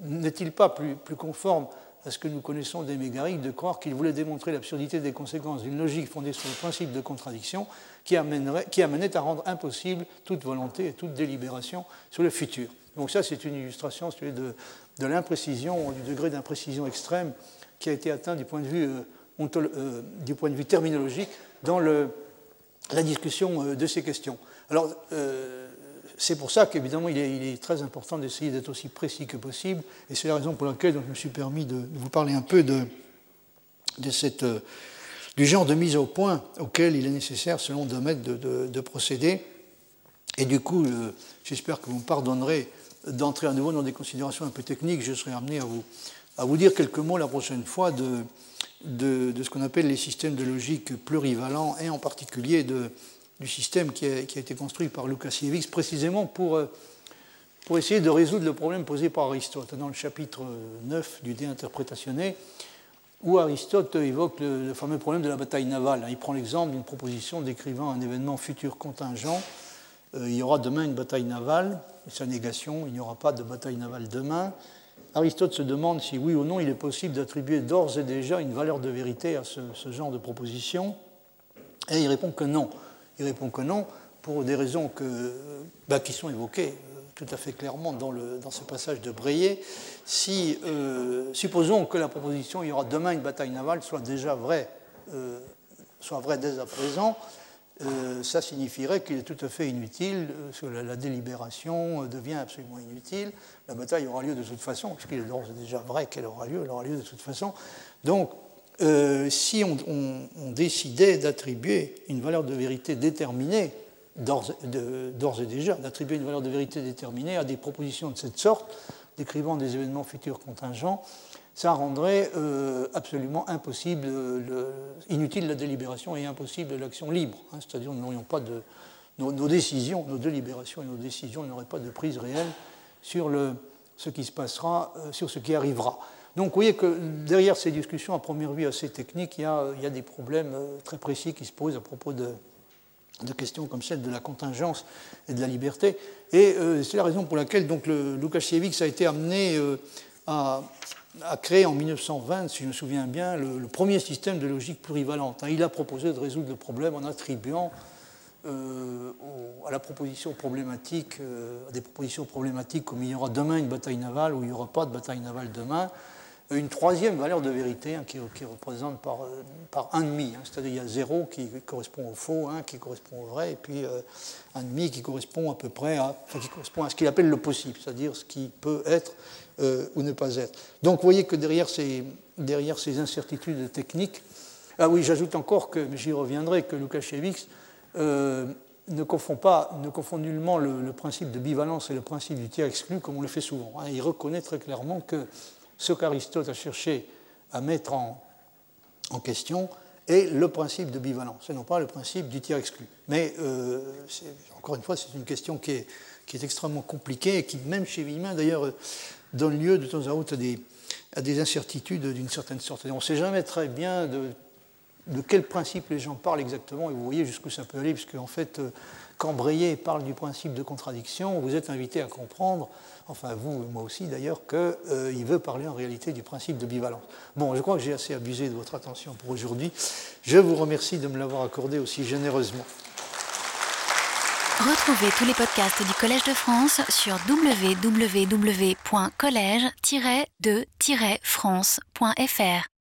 n'est-il pas plus, conforme à ce que nous connaissons des Mégariques de croire qu'il voulait démontrer l'absurdité des conséquences d'une logique fondée sur le principe de contradiction qui, amènerait, qui amenait à rendre impossible toute volonté et toute délibération sur le futur? Donc ça, c'est une illustration de, l'imprécision, du degré d'imprécision extrême qui a été atteint du point de vue, euh, euh, du point de vue terminologique dans la discussion de ces questions. Alors, c'est pour ça qu'évidemment, il, est, très important d'essayer d'être aussi précis que possible, et c'est la raison pour laquelle je me suis permis de, vous parler un peu de, euh, du genre de mise au point auquel il est nécessaire, selon Domet, de, de procéder. Et du coup, j'espère que vous me pardonnerez d'entrer à nouveau dans des considérations un peu techniques. Je serai amené à vous, dire quelques mots la prochaine fois de, de, de ce qu'on appelle les systèmes de logique plurivalents, et en particulier de, du système qui a, été construit par Lukasiewicz précisément pour, euh, pour essayer de résoudre le problème posé par Aristote dans le chapitre 9 du De Interpretatione, où Aristote évoque le, fameux problème de la bataille navale. Il prend l'exemple d'une proposition décrivant un événement futur contingent. Euh, il y aura demain une bataille navale, et sa négation, il n'y aura pas de bataille navale demain. Aristote se demande si oui ou non il est possible d'attribuer d'ores et déjà une valeur de vérité à ce, ce genre de proposition, et il répond que non. Il répond que non, pour des raisons bah, qui sont évoquées euh, tout à fait clairement dans, ce passage de Breillet. Si, euh, supposons que la proposition il y aura demain une bataille navale soit déjà vraie, euh, soit vraie dès à présent, ça signifierait qu'il est tout à fait inutile, que la, délibération devient absolument inutile. La bataille aura lieu de toute façon, puisqu'il est déjà vrai qu'elle aura lieu, elle aura lieu de toute façon. Donc, euh, si on, décidait d'attribuer une valeur de vérité déterminée, d'ores et déjà, d'attribuer une valeur de vérité déterminée à des propositions de cette sorte, décrivant des événements futurs contingents, ça rendrait euh, absolument impossible, inutile la délibération et impossible l'action libre. Hein. C'est-à-dire nous n'aurions pas. Nos, décisions, nos délibérations et nos décisions n'auraient pas de prise réelle sur ce qui se passera, euh, sur ce qui arrivera. Donc vous voyez que derrière ces discussions à première vue assez techniques, il y a, des problèmes euh, très précis qui se posent à propos de, questions comme celle de la contingence et de la liberté. Et euh, c'est la raison pour laquelle donc, Lukasiewicz a été amené euh, à, créer en 1920, si je me souviens bien, le, premier système de logique plurivalente. Hein. Il a proposé de résoudre le problème en attribuant à la proposition problématique, à des propositions problématiques comme il y aura demain une bataille navale ou il n'y aura pas de bataille navale demain, une troisième valeur de vérité hein, qui, représente par, euh, par un demi. Hein. C'est-à-dire il y a zéro qui correspond au faux, un qui correspond au vrai, et puis euh, un demi qui correspond à peu près à, qui correspond à ce qu'il appelle le possible, c'est-à-dire ce qui peut être euh, ou ne pas être. Donc vous voyez que derrière ces, derrière ces incertitudes techniques, ah oui, j'ajoute encore que, j'y reviendrai, que Lukasiewicz ne confond pas, ne confond nullement le, principe de bivalence et le principe du tiers exclu comme on le fait souvent. Hein. Il reconnaît très clairement que ce qu'Aristote a cherché à mettre en, question est le principe de bivalence, et non pas le principe du tiers exclu. Mais euh, encore une fois, c'est une question qui est, extrêmement compliquée et qui, même chez Villemin, d'ailleurs, donne lieu de temps à autre à des, à des incertitudes d'une certaine sorte. on ne sait jamais très bien de, de, quel principe les gens parlent exactement, et vous voyez jusqu'où ça peut aller, puisque en fait, euh, quand Breillet parle du principe de contradiction, vous êtes invité à comprendre enfin vous et moi aussi d'ailleurs, qu'il euh, veut parler en réalité du principe de bivalence. Bon, je crois que j'ai assez abusé de votre attention pour aujourd'hui. Je vous remercie de me l'avoir accordé aussi généreusement. Retrouvez tous les podcasts du Collège de France sur www.collège-de-france.fr.